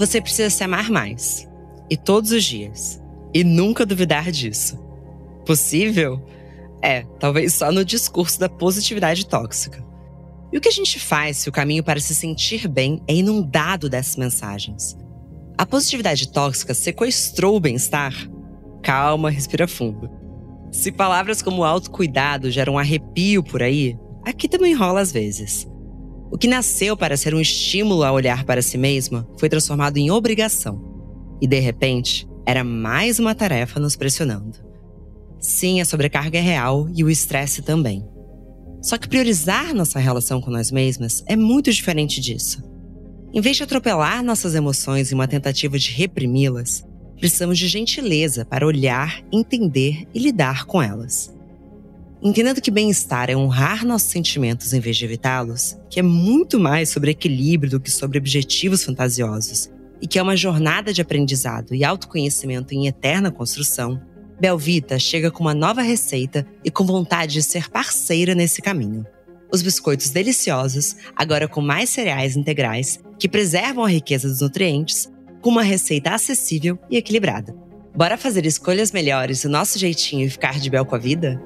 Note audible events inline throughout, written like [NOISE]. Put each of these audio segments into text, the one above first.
você precisa se amar mais. E todos os dias. E nunca duvidar disso. Possível? É, talvez só no discurso da positividade tóxica. E o que a gente faz se o caminho para se sentir bem é inundado dessas mensagens? A positividade tóxica sequestrou o bem-estar? Calma, respira fundo. Se palavras como autocuidado geram arrepio por aí, aqui também rola às vezes. O que nasceu para ser um estímulo a olhar para si mesma foi transformado em obrigação. E de repente, era mais uma tarefa nos pressionando. Sim, a sobrecarga é real e o estresse também. Só que priorizar nossa relação com nós mesmas é muito diferente disso. Em vez de atropelar nossas emoções em uma tentativa de reprimi-las, precisamos de gentileza para olhar, entender e lidar com elas. Entendendo que bem-estar é honrar nossos sentimentos em vez de evitá-los, que é muito mais sobre equilíbrio do que sobre objetivos fantasiosos, e que é uma jornada de aprendizado e autoconhecimento em eterna construção, Belvita chega com uma nova receita e com vontade de ser parceira nesse caminho. Os biscoitos deliciosos, agora com mais cereais integrais, que preservam a riqueza dos nutrientes, com uma receita acessível e equilibrada. Bora fazer escolhas melhores do nosso jeitinho e ficar de bel com a vida?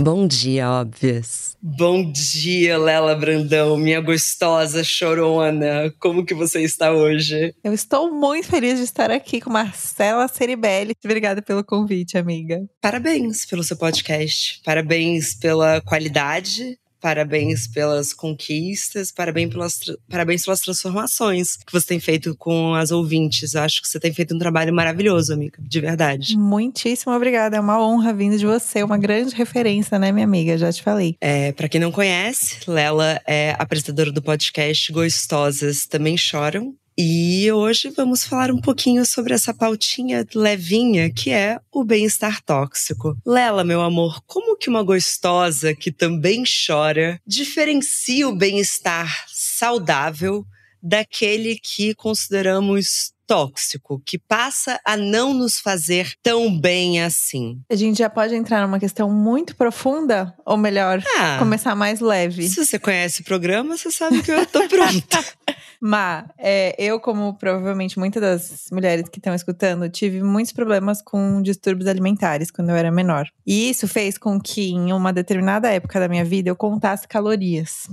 Bom dia, óbvias. Bom dia, Lela Brandão, minha gostosa chorona. Como que você está hoje? Eu estou muito feliz de estar aqui com Marcela Ceribelli. Obrigada pelo convite, amiga. Parabéns pelo seu podcast. Parabéns pela qualidade Parabéns pelas conquistas, parabéns pelas, parabéns pelas transformações que você tem feito com as ouvintes. Eu acho que você tem feito um trabalho maravilhoso, amiga, de verdade. Muitíssimo obrigada. É uma honra vindo de você, uma grande referência, né, minha amiga? Já te falei. É, para quem não conhece, Lela é apresentadora do podcast Gostosas Também Choram. E hoje vamos falar um pouquinho sobre essa pautinha levinha que é o bem-estar tóxico. Lela, meu amor, como que uma gostosa que também chora diferencia o bem-estar saudável daquele que consideramos tóxico, que passa a não nos fazer tão bem assim. A gente já pode entrar numa questão muito profunda, ou melhor, ah, começar mais leve. Se você conhece o programa, você sabe que eu tô pronta. [LAUGHS] Mas é, eu, como provavelmente muitas das mulheres que estão escutando, tive muitos problemas com distúrbios alimentares quando eu era menor. E isso fez com que, em uma determinada época da minha vida, eu contasse calorias.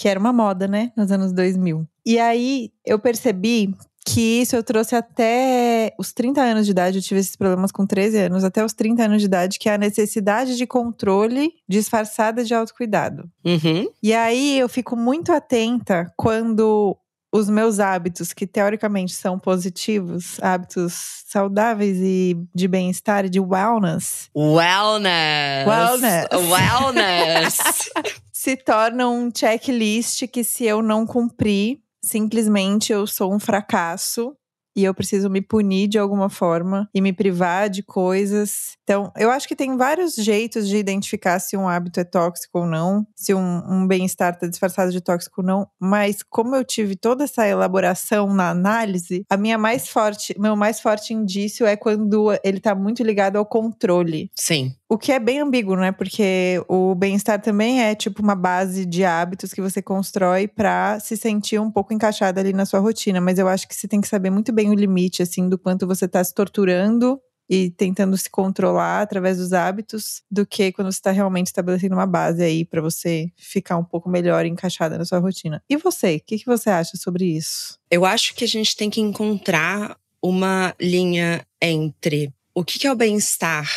Que era uma moda, né? Nos anos 2000. E aí eu percebi que isso eu trouxe até os 30 anos de idade. Eu tive esses problemas com 13 anos, até os 30 anos de idade, que é a necessidade de controle disfarçada de autocuidado. Uhum. E aí eu fico muito atenta quando os meus hábitos, que teoricamente são positivos, hábitos saudáveis e de bem-estar e de wellness. Wellness! Wellness! Wellness! [LAUGHS] se tornam um checklist que, se eu não cumprir, simplesmente eu sou um fracasso e eu preciso me punir de alguma forma e me privar de coisas. Então, eu acho que tem vários jeitos de identificar se um hábito é tóxico ou não, se um, um bem-estar está disfarçado de tóxico ou não. Mas como eu tive toda essa elaboração na análise, a minha mais forte, meu mais forte indício é quando ele está muito ligado ao controle. Sim. O que é bem ambíguo, né? Porque o bem-estar também é tipo uma base de hábitos que você constrói para se sentir um pouco encaixada ali na sua rotina. Mas eu acho que você tem que saber muito bem o limite, assim, do quanto você está se torturando e tentando se controlar através dos hábitos, do que quando você está realmente estabelecendo uma base aí para você ficar um pouco melhor encaixada na sua rotina. E você, o que, que você acha sobre isso? Eu acho que a gente tem que encontrar uma linha entre o que, que é o bem-estar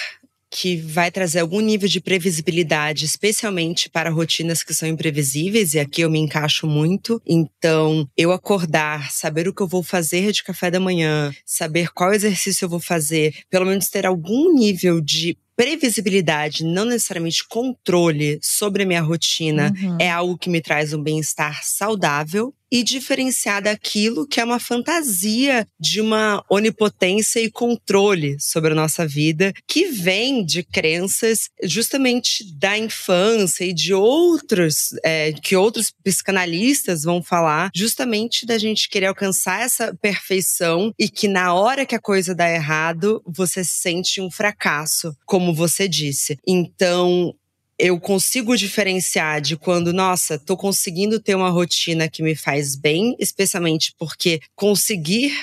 que vai trazer algum nível de previsibilidade, especialmente para rotinas que são imprevisíveis, e aqui eu me encaixo muito. Então, eu acordar, saber o que eu vou fazer de café da manhã, saber qual exercício eu vou fazer, pelo menos ter algum nível de previsibilidade, não necessariamente controle sobre a minha rotina, Uhum. é algo que me traz um bem-estar saudável e diferenciar daquilo que é uma fantasia de uma onipotência e controle sobre a nossa vida, que vem de crenças justamente da infância e de outros, é, que outros psicanalistas vão falar, justamente da gente querer alcançar essa perfeição e que na hora que a coisa dá errado, você se sente um fracasso, como você disse. Então, eu consigo diferenciar de quando, nossa, tô conseguindo ter uma rotina que me faz bem, especialmente porque conseguir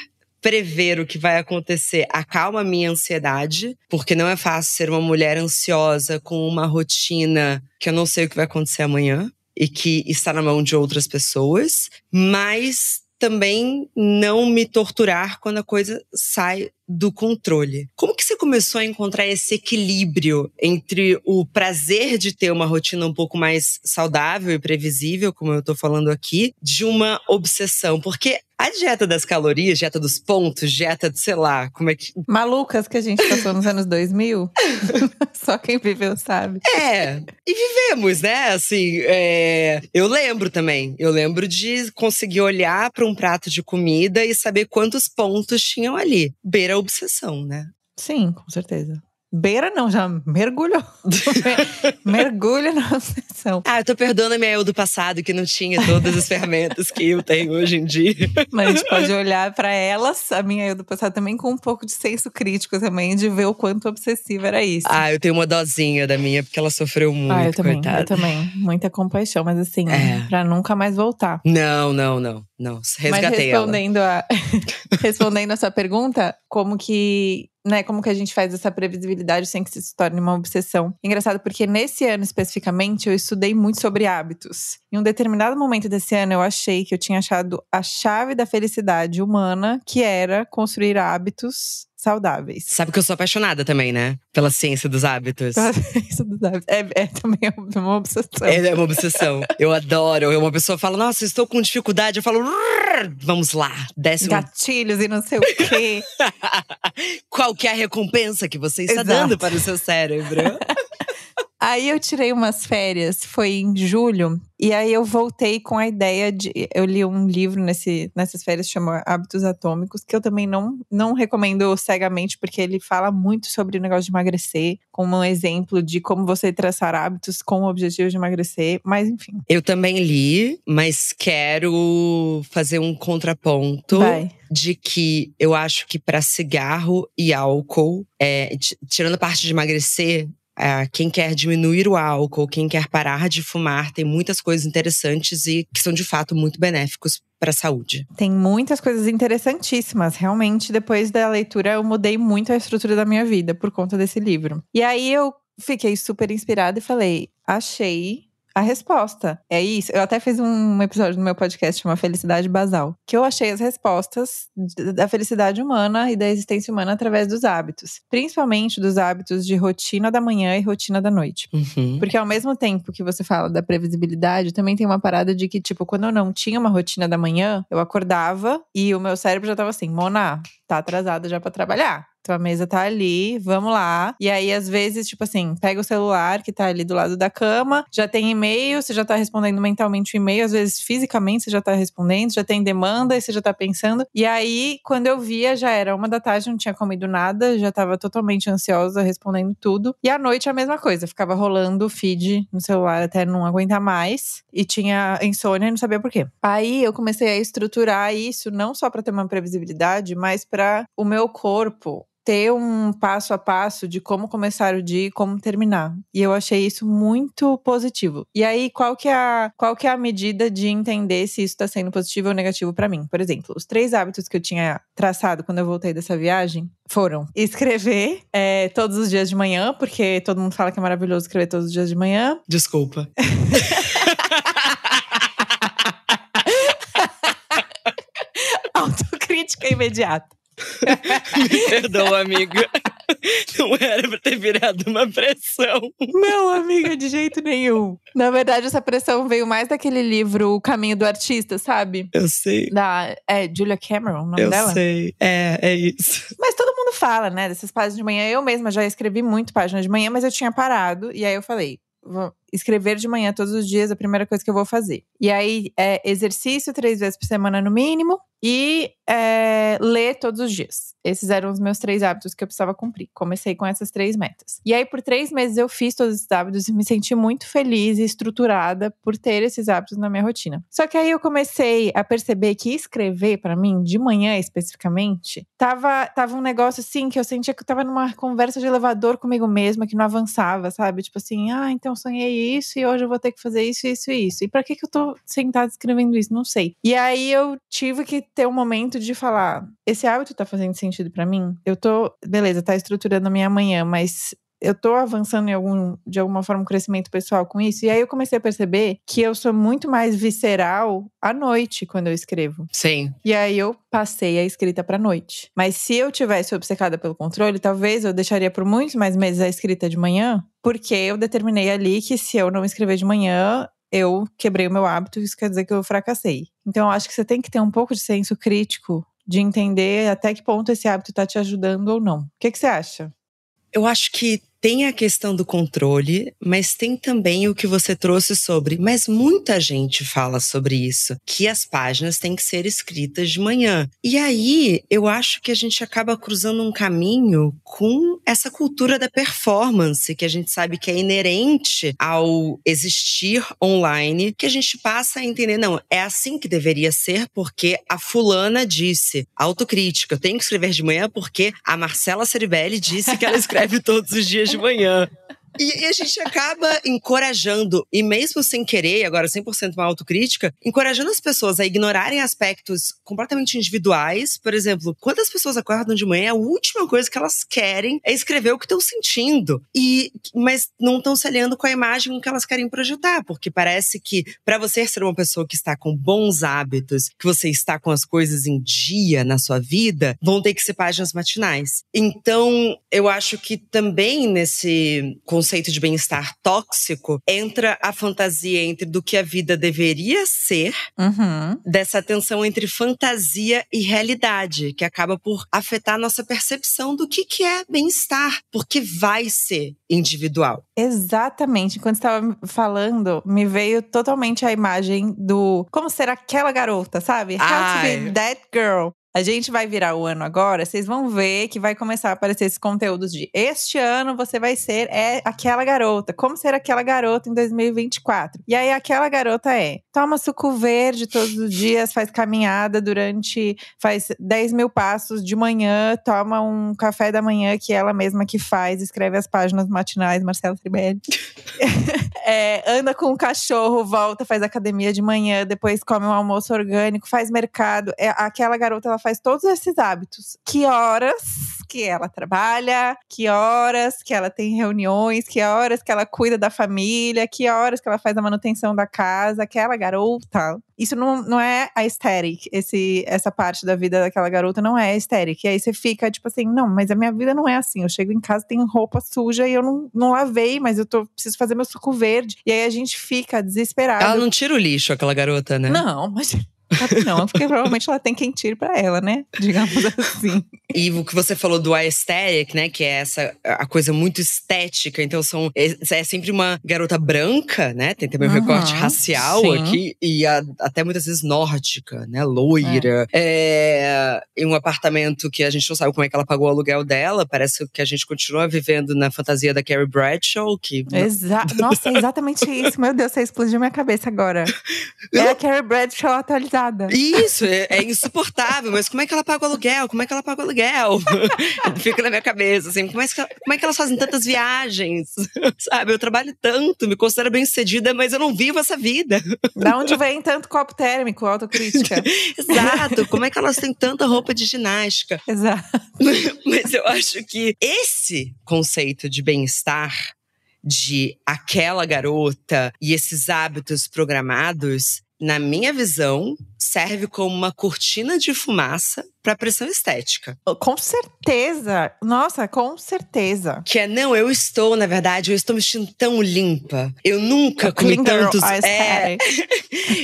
prever o que vai acontecer acalma a minha ansiedade, porque não é fácil ser uma mulher ansiosa com uma rotina que eu não sei o que vai acontecer amanhã e que está na mão de outras pessoas, mas também não me torturar quando a coisa sai do controle. Como que você começou a encontrar esse equilíbrio entre o prazer de ter uma rotina um pouco mais saudável e previsível, como eu tô falando aqui, de uma obsessão? Porque a dieta das calorias, dieta dos pontos, dieta de, sei lá, como é que. Malucas que a gente passou nos anos 2000. [LAUGHS] Só quem viveu sabe. É, e vivemos, né? Assim, é, eu lembro também. Eu lembro de conseguir olhar para um prato de comida e saber quantos pontos tinham ali. Beira a obsessão, né? Sim, com certeza. Beira não, já mergulhou. [LAUGHS] Mergulho na obsessão. Ah, eu tô perdoando a minha eu do passado, que não tinha todas as ferramentas que eu tenho hoje em dia. Mas a gente pode olhar pra elas, a minha eu do passado também, com um pouco de senso crítico também, de ver o quanto obsessiva era isso. Ah, eu tenho uma dosinha da minha, porque ela sofreu muito, Ah, eu também, coitada. eu também. Muita compaixão, mas assim, É. pra nunca mais voltar. Não, não, não, não. Mas Resgatei ela. respondendo a, [LAUGHS] respondendo a sua pergunta, como que, né, como que a gente faz essa previsibilidade sem que isso se torne uma obsessão? Engraçado, porque nesse ano especificamente eu estudei muito sobre hábitos. Em um determinado momento desse ano eu achei que eu tinha achado a chave da felicidade humana, que era construir hábitos saudáveis. Sabe que eu sou apaixonada também, né? Pela ciência dos hábitos. [LAUGHS] Isso dos hábitos. É, é também uma obsessão. É é uma obsessão. Eu adoro. Uma pessoa fala, nossa, estou com dificuldade. Eu falo, "Rrr, vamos lá. Décimo. Gatilhos e não sei o quê. [LAUGHS] Qual que é a recompensa que você está Exato. dando para o seu cérebro? [LAUGHS] Aí eu tirei umas férias, foi em julho, e aí eu voltei com a ideia de. Eu li um livro nesse, nessas férias chama Hábitos Atômicos, que eu também não, não recomendo cegamente, porque ele fala muito sobre o negócio de emagrecer, como um exemplo de como você traçar hábitos com o objetivo de emagrecer, mas enfim. Eu também li, mas quero fazer um contraponto. Vai. de que eu acho que para cigarro e álcool, é, tirando a parte de emagrecer, é, quem quer diminuir o álcool, quem quer parar de fumar, tem muitas coisas interessantes e que são de fato muito benéficos para a saúde. Tem muitas coisas interessantíssimas. Realmente, depois da leitura, eu mudei muito a estrutura da minha vida por conta desse livro. E aí eu fiquei super inspirada e falei: achei a resposta. É isso. Eu até fiz um episódio no meu podcast chamado Felicidade Basal, que eu achei as respostas da felicidade humana e da existência humana através dos hábitos, principalmente dos hábitos de rotina da manhã e rotina da noite. Uhum. Porque ao mesmo tempo que você fala da previsibilidade, também tem uma parada de que, tipo, quando eu não tinha uma rotina da manhã, eu acordava e o meu cérebro já tava assim: Mona, tá atrasada já pra trabalhar. Tua mesa tá ali, vamos lá. E aí, às vezes, tipo assim, pega o celular que tá ali do lado da cama, já tem e-mail, você já tá respondendo mentalmente o e-mail, às vezes fisicamente você já tá respondendo, já tem demanda e você já tá pensando. E aí, quando eu via, já era uma da tarde, não tinha comido nada, já tava totalmente ansiosa, respondendo tudo. E à noite a mesma coisa, ficava rolando o feed no celular até não aguentar mais. E tinha insônia e não sabia por quê. Aí eu comecei a estruturar isso, não só pra ter uma previsibilidade, mas pra o meu corpo ter um passo a passo de como começar o dia e como terminar. E eu achei isso muito positivo. E aí, qual que é a, qual que é a medida de entender se isso está sendo positivo ou negativo para mim? Por exemplo, os três hábitos que eu tinha traçado quando eu voltei dessa viagem foram escrever é, todos os dias de manhã, porque todo mundo fala que é maravilhoso escrever todos os dias de manhã. Desculpa. [LAUGHS] [LAUGHS] Autocrítica imediata. Me perdoa, amiga. Não era pra ter virado uma pressão. Não, amiga, de jeito nenhum. Na verdade, essa pressão veio mais daquele livro O Caminho do Artista, sabe? Eu sei. Da é, Julia Cameron, o nome Eu dela. sei. É, é isso. Mas todo mundo fala, né, dessas páginas de manhã. Eu mesma já escrevi muito página de manhã, mas eu tinha parado. E aí eu falei, escrever de manhã todos os dias, a primeira coisa que eu vou fazer. E aí, é exercício três vezes por semana no mínimo e é, ler todos os dias. Esses eram os meus três hábitos que eu precisava cumprir. Comecei com essas três metas. E aí, por três meses, eu fiz todos esses hábitos e me senti muito feliz e estruturada por ter esses hábitos na minha rotina. Só que aí eu comecei a perceber que escrever, para mim, de manhã especificamente, tava, tava um negócio assim que eu sentia que eu tava numa conversa de elevador comigo mesma, que não avançava, sabe? Tipo assim, ah, então sonhei isso e hoje eu vou ter que fazer isso, isso e isso. E para que, que eu tô sentada escrevendo isso? Não sei. E aí eu tive que ter um momento de falar: esse hábito tá fazendo sentido para mim? Eu tô, beleza, tá estruturando a minha manhã, mas eu tô avançando em algum, de alguma forma, um crescimento pessoal com isso. E aí eu comecei a perceber que eu sou muito mais visceral à noite quando eu escrevo. Sim. E aí eu passei a escrita pra noite. Mas se eu tivesse obcecada pelo controle, talvez eu deixaria por muitos mais meses a escrita de manhã, porque eu determinei ali que se eu não escrever de manhã, eu quebrei o meu hábito, isso quer dizer que eu fracassei. Então, eu acho que você tem que ter um pouco de senso crítico de entender até que ponto esse hábito está te ajudando ou não. O que, que você acha? Eu acho que tem a questão do controle, mas tem também o que você trouxe sobre. Mas muita gente fala sobre isso, que as páginas têm que ser escritas de manhã. E aí eu acho que a gente acaba cruzando um caminho com essa cultura da performance, que a gente sabe que é inerente ao existir online, que a gente passa a entender, não, é assim que deveria ser, porque a fulana disse, autocrítica, eu tenho que escrever de manhã porque a Marcela Ceribelli disse que ela [LAUGHS] escreve todos os dias de manhã. E, e, a gente acaba encorajando, e mesmo sem querer, agora 100% uma autocrítica, encorajando as pessoas a ignorarem aspectos completamente individuais. Por exemplo, quando as pessoas acordam de manhã, a última coisa que elas querem é escrever o que estão sentindo. E, mas não estão se alinhando com a imagem que elas querem projetar, porque parece que para você ser uma pessoa que está com bons hábitos, que você está com as coisas em dia na sua vida, vão ter que ser páginas matinais. Então, eu acho que também nesse conceito de bem-estar tóxico, entra a fantasia entre do que a vida deveria ser, uhum. dessa tensão entre fantasia e realidade, que acaba por afetar a nossa percepção do que, que é bem-estar, porque vai ser individual. Exatamente. Enquanto estava falando, me veio totalmente a imagem do como ser aquela garota, sabe? How Ai. to be that girl. A gente vai virar o ano agora, vocês vão ver que vai começar a aparecer esses conteúdos de este ano você vai ser é aquela garota. Como ser aquela garota em 2024? E aí aquela garota é: toma suco verde todos os dias, faz caminhada durante. faz 10 mil passos de manhã, toma um café da manhã que ela mesma que faz, escreve as páginas matinais, Marcela Tribelli. [LAUGHS] é, anda com o cachorro, volta, faz academia de manhã, depois come um almoço orgânico, faz mercado. É, aquela garota, ela faz todos esses hábitos. Que horas que ela trabalha, que horas que ela tem reuniões, que horas que ela cuida da família, que horas que ela faz a manutenção da casa, aquela garota. Isso não, não é a aesthetic, esse, essa parte da vida daquela garota não é aesthetic. E aí você fica tipo assim, não, mas a minha vida não é assim. Eu chego em casa, tenho roupa suja e eu não, não lavei, mas eu tô, preciso fazer meu suco verde. E aí a gente fica desesperado. Ela não tira o lixo, aquela garota, né? Não, mas [LAUGHS] não, porque provavelmente ela tem quem tire pra ela, né? Digamos [LAUGHS] assim. E o que você falou do aesthetic, né? Que é essa a coisa muito estética. Então são é, é sempre uma garota branca, né? Tem também um uhum, recorte racial sim. aqui e a, até muitas vezes nórdica, né? Loira. É. é. em um apartamento que a gente não sabe como é que ela pagou o aluguel dela. Parece que a gente continua vivendo na fantasia da Carrie Bradshaw, que Exa Nossa, é exatamente isso. Meu Deus, você explodiu minha cabeça agora. [LAUGHS] É a Carrie Bradshaw atualizada isso, é, é, insuportável. Mas como é que ela paga o aluguel? Como é que ela paga o aluguel? [LAUGHS] Fica na minha cabeça, assim. Como é, que, como é que elas fazem tantas viagens? [LAUGHS] Sabe, eu trabalho tanto, me considero bem sucedida, mas eu não vivo essa vida. Da onde vem tanto copo térmico, autocrítica? [LAUGHS] Exato. Como é que elas têm tanta roupa de ginástica? Exato. Mas eu acho que esse conceito de bem-estar de aquela garota e esses hábitos programados na minha visão, serve como uma cortina de fumaça para pressão estética. Com certeza. Nossa, com certeza. Que é, não, eu estou, na verdade, eu estou me sentindo tão limpa. Eu nunca comi tantos. É,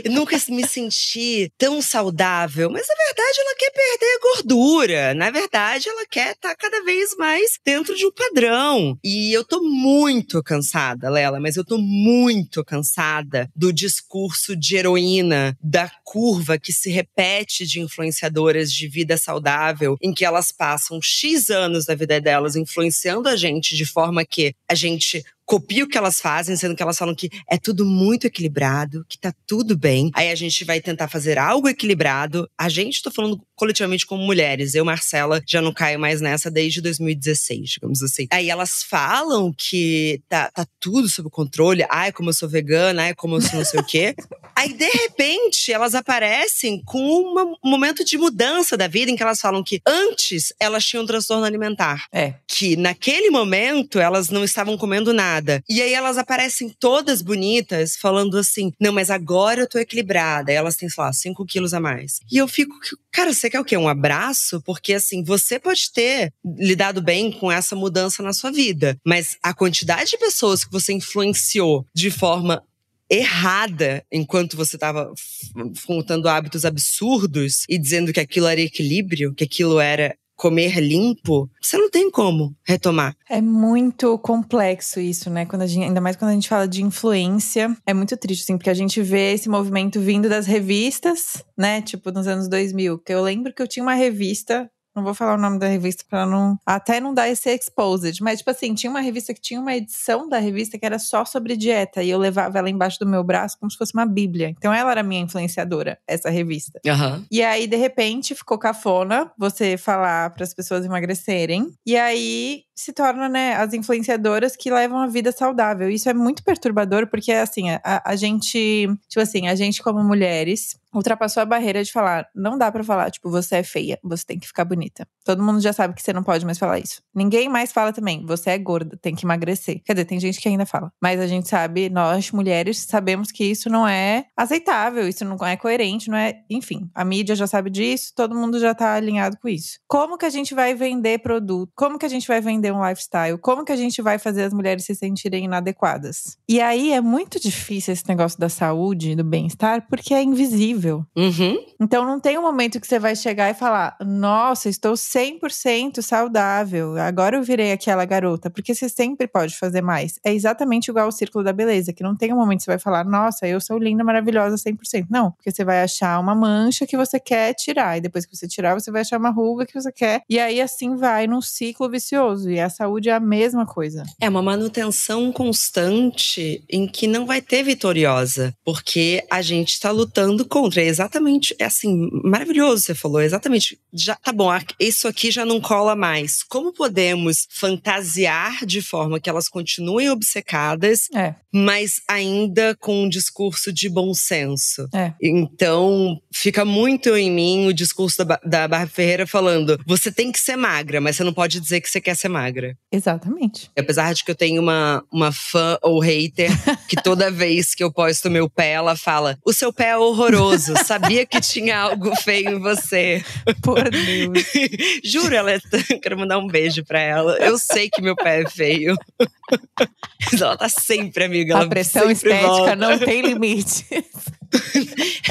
eu [LAUGHS] nunca me senti tão saudável. Mas na verdade ela quer perder gordura. Na verdade, ela quer estar tá cada vez mais dentro de um padrão. E eu tô muito cansada, Lela, mas eu tô muito cansada do discurso de heroína, da curva que se repete de influenciadoras de vida saudável, em que elas passam X anos da vida delas influenciando a gente de forma que a gente copia o que elas fazem, sendo que elas falam que é tudo muito equilibrado, que tá tudo bem. Aí a gente vai tentar fazer algo equilibrado. A gente, tô falando coletivamente como mulheres. Eu, Marcela, já não caio mais nessa desde 2016, digamos assim. Aí elas falam que tá, tá tudo sob controle. Ai, como eu sou vegana, ai, como eu sou não sei o quê. [LAUGHS] Aí, de repente, elas aparecem com uma, um momento de mudança da vida em que elas falam que antes elas tinham um transtorno alimentar. É. Que naquele momento elas não estavam comendo nada nada. E aí elas aparecem todas bonitas, falando assim: não, mas agora eu tô equilibrada. E elas têm, sei lá, 5 quilos a mais. E eu fico, cara, você quer o quê? Um abraço? Porque assim, você pode ter lidado bem com essa mudança na sua vida, mas a quantidade de pessoas que você influenciou de forma errada enquanto você estava contando hábitos absurdos e dizendo que aquilo era equilíbrio, que aquilo era comer limpo, você não tem como retomar. É muito complexo isso, né? Quando a gente, ainda mais quando a gente fala de influência, é muito triste, assim, porque a gente vê esse movimento vindo das revistas, né? Tipo, nos anos 2000. Que eu lembro que eu tinha uma revista não vou falar o nome da revista para não. Até não dar esse exposed. Mas, tipo assim, tinha uma revista que tinha uma edição da revista que era só sobre dieta. E eu levava ela embaixo do meu braço como se fosse uma bíblia. Então ela era minha influenciadora, essa revista. Uhum. E aí, de repente, ficou cafona você falar para as pessoas emagrecerem. E aí se torna, né, as influenciadoras que levam a vida saudável. Isso é muito perturbador, porque assim, a, a gente, tipo assim, a gente como mulheres ultrapassou a barreira de falar, não dá para falar, tipo, você é feia, você tem que ficar bonita. Todo mundo já sabe que você não pode mais falar isso. Ninguém mais fala também, você é gorda, tem que emagrecer. Quer dizer, tem gente que ainda fala. Mas a gente sabe, nós mulheres sabemos que isso não é aceitável, isso não é coerente, não é, enfim, a mídia já sabe disso, todo mundo já tá alinhado com isso. Como que a gente vai vender produto? Como que a gente vai vender vender um lifestyle? Como que a gente vai fazer as mulheres se sentirem inadequadas? E aí é muito difícil esse negócio da saúde, do bem-estar, porque é invisível. Uhum. Então não tem um momento que você vai chegar e falar: Nossa, estou 100% saudável, agora eu virei aquela garota, porque você sempre pode fazer mais. É exatamente igual ao círculo da beleza, que não tem um momento que você vai falar: Nossa, eu sou linda, maravilhosa 100%. Não, porque você vai achar uma mancha que você quer tirar, e depois que você tirar, você vai achar uma ruga que você quer, e aí assim vai num ciclo vicioso. E a saúde é a mesma coisa. É uma manutenção constante em que não vai ter vitoriosa, porque a gente está lutando contra. É exatamente, é assim, maravilhoso você falou, exatamente. Já tá bom, isso aqui já não cola mais. Como podemos fantasiar de forma que elas continuem obcecadas, é. mas ainda com um discurso de bom senso? É. Então, fica muito em mim o discurso da, da Barbie Ferreira falando: você tem que ser magra, mas você não pode dizer que você quer ser magra magra. Exatamente. Apesar de que eu tenho uma, uma fã ou hater [LAUGHS] que toda vez que eu posto meu pé, ela fala: O seu pé é horroroso, sabia que tinha algo feio em você. Por Deus. [LAUGHS] Juro, ela é. Quero mandar um beijo pra ela. Eu sei que meu pé é feio. Mas ela tá sempre, amiga. A pressão estética volta. não tem limite.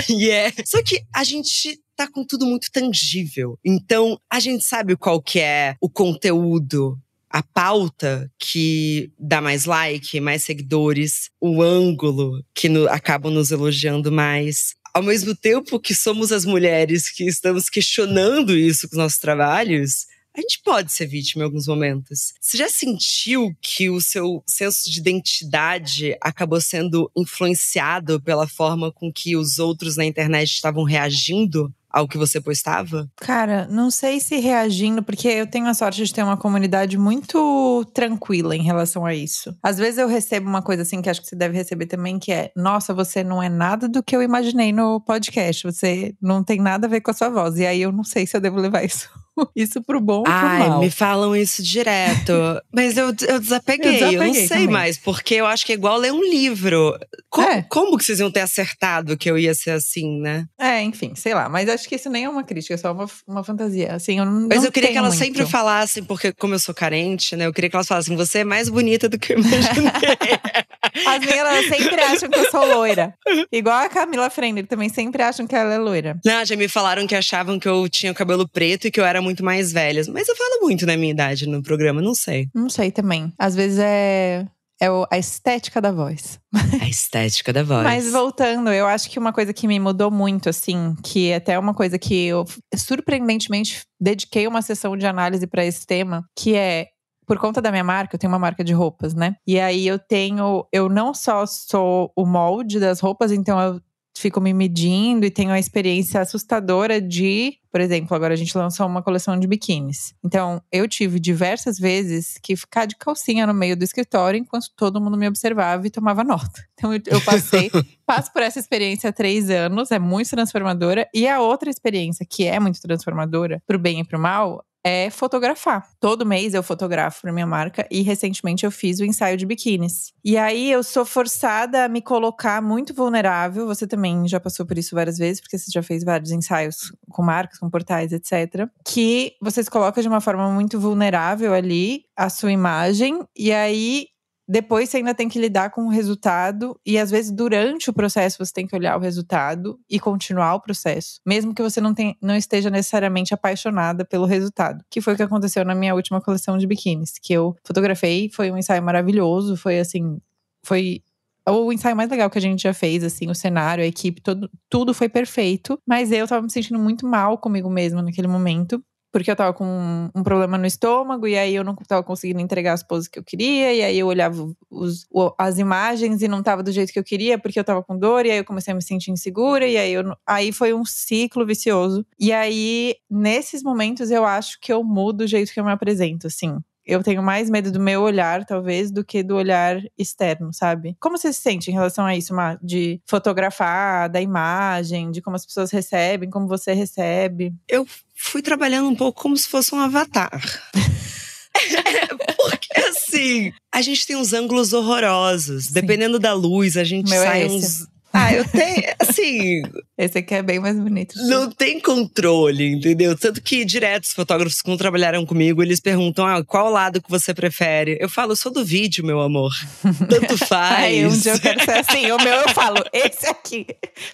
yeah. [LAUGHS] Só que a gente tá com tudo muito tangível. Então, a gente sabe qual que é o conteúdo a pauta que dá mais like, mais seguidores, o ângulo que no, acabam nos elogiando mais. Ao mesmo tempo que somos as mulheres que estamos questionando isso com os nossos trabalhos, a gente pode ser vítima em alguns momentos. Você já sentiu que o seu senso de identidade acabou sendo influenciado pela forma com que os outros na internet estavam reagindo ao que você postava? Cara, não sei se reagindo, porque eu tenho a sorte de ter uma comunidade muito tranquila em relação a isso. Às vezes eu recebo uma coisa assim que acho que você deve receber também, que é: nossa, você não é nada do que eu imaginei no podcast. Você não tem nada a ver com a sua voz. E aí eu não sei se eu devo levar isso [LAUGHS] Isso pro bom ou pro Ai, mal. me falam isso direto. [LAUGHS] Mas eu, eu desapeguei, eu, desapeguei não sei também. mais, porque eu acho que é igual ler um livro. Co- É. Como que vocês iam ter acertado que eu ia ser assim, né? É, enfim, sei lá. Mas acho que isso nem é uma crítica, é só uma, uma fantasia. Assim, eu não Mas não eu queria que elas muito. sempre falassem, porque como eu sou carente, né? Eu queria que elas falassem, você é mais bonita do que eu imaginei. [LAUGHS] As elas sempre acham que eu sou loira. Igual a Camila Frender, também sempre acham que ela é loira. Não, já me falaram que achavam que eu tinha cabelo preto e que eu era muito mais velha. Mas eu falo muito na minha idade no programa, não sei. Não sei também. Às vezes é, é a estética da voz. [LAUGHS] A estética da voz. Mas voltando, eu acho que uma coisa que me mudou muito, assim, que até é uma coisa que eu surpreendentemente dediquei uma sessão de análise para esse tema, que é por conta da minha marca, eu tenho uma marca de roupas, né? E aí eu tenho, eu não só sou o molde das roupas, então eu fico me medindo e tenho a experiência assustadora de, por exemplo, agora a gente lançou uma coleção de biquínis. Então, eu tive diversas vezes que ficar de calcinha no meio do escritório enquanto todo mundo me observava e tomava nota. [LAUGHS] Então, eu, eu passei, [LAUGHS] passo por essa experiência há três anos, é muito transformadora. E a outra experiência que é muito transformadora, pro bem e pro mal, é fotografar. Todo mês eu fotografo para minha marca e recentemente eu fiz o ensaio de biquínis. E aí eu sou forçada a me colocar muito vulnerável. Você também já passou por isso várias vezes, porque você já fez vários ensaios com marcas, com portais, etc. Que você se coloca de uma forma muito vulnerável ali, a sua imagem, e aí depois você ainda tem que lidar com o resultado e às vezes durante o processo você tem que olhar o resultado e continuar o processo, mesmo que você não, tenha, não esteja necessariamente apaixonada pelo resultado, que foi o que aconteceu na minha última coleção de biquínis, que eu fotografei, foi um ensaio maravilhoso, foi assim, foi o ensaio mais legal que a gente já fez, assim, o cenário, a equipe, todo, tudo foi perfeito, mas eu tava me sentindo muito mal comigo mesma naquele momento porque eu tava com um, problema no estômago, e aí eu não tava conseguindo entregar as poses que eu queria, e aí eu olhava os- as imagens e não tava do jeito que eu queria, porque eu tava com dor, e aí eu comecei a me sentir insegura, e aí, eu, aí foi um ciclo vicioso. E aí, nesses momentos, eu acho que eu mudo o jeito que eu me apresento, assim. Eu tenho mais medo do meu olhar, talvez, do que do olhar externo, sabe? Como você se sente em relação a isso? De fotografar, da imagem, de como as pessoas recebem, como você recebe? eu fui trabalhando um pouco como se fosse um avatar. [LAUGHS] Porque assim, a gente tem uns ângulos horrorosos. Dependendo da luz, a gente Meu é sai esse. uns. Ah, eu tenho. Assim, Esse aqui é bem mais bonito. não tem controle, entendeu? Tanto que direto os fotógrafos que não trabalharam comigo, eles perguntam: ah, qual lado que você prefere? Eu falo, eu sou do vídeo, meu amor. [LAUGHS] Tanto faz. Ai, um dia eu quero ser assim. O meu eu falo, esse aqui.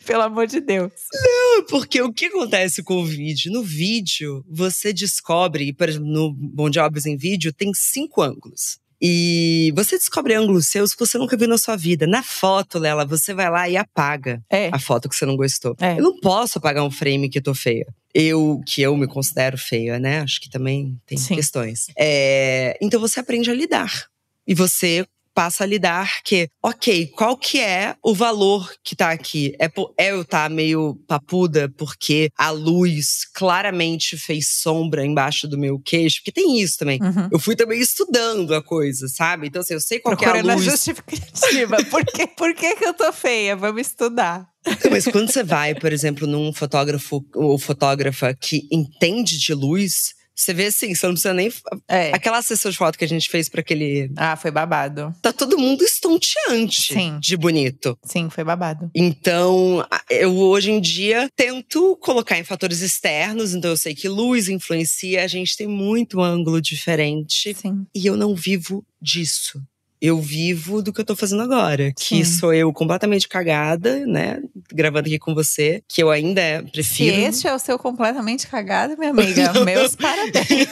Pelo amor de Deus. Porque o que acontece com o vídeo? No vídeo, você descobre, por exemplo, no Bom Obras em Vídeo, tem cinco ângulos. E você descobre ângulos seus que você nunca viu na sua vida. Na foto, Lela, você vai lá e apaga É. a foto que você não gostou. É. Eu não posso apagar um frame que eu tô feia. Eu, que eu me considero feia, né? Acho que também tem Sim. questões. É, então você aprende a lidar. E você passa a lidar que, ok, qual que é o valor que tá aqui? É, é eu tá meio papuda porque a luz claramente fez sombra embaixo do meu queixo? Porque tem isso também. Uhum. Eu fui também estudando a coisa, sabe? Então, assim, eu sei qual que é a Procurando a luz. justificativa. [LAUGHS] Por, que, por que, que eu tô feia? Vamos estudar. Mas quando você vai, por exemplo, num fotógrafo ou fotógrafa que entende de luz, você vê assim, você não precisa nem. É. Aquela sessão de foto que a gente fez pra aquele. Ah, foi babado. Tá todo mundo estonteante Sim. de bonito. Sim, foi babado. Então, eu hoje em dia tento colocar em fatores externos, então eu sei que luz influencia, a gente tem muito ângulo diferente Sim. e eu não vivo disso. Eu vivo do que eu tô fazendo agora, que Sim. sou eu completamente cagada, né? Gravando aqui com você, que eu ainda Se prefiro. este é o seu completamente cagado, minha [LAUGHS] amiga, meus parabéns.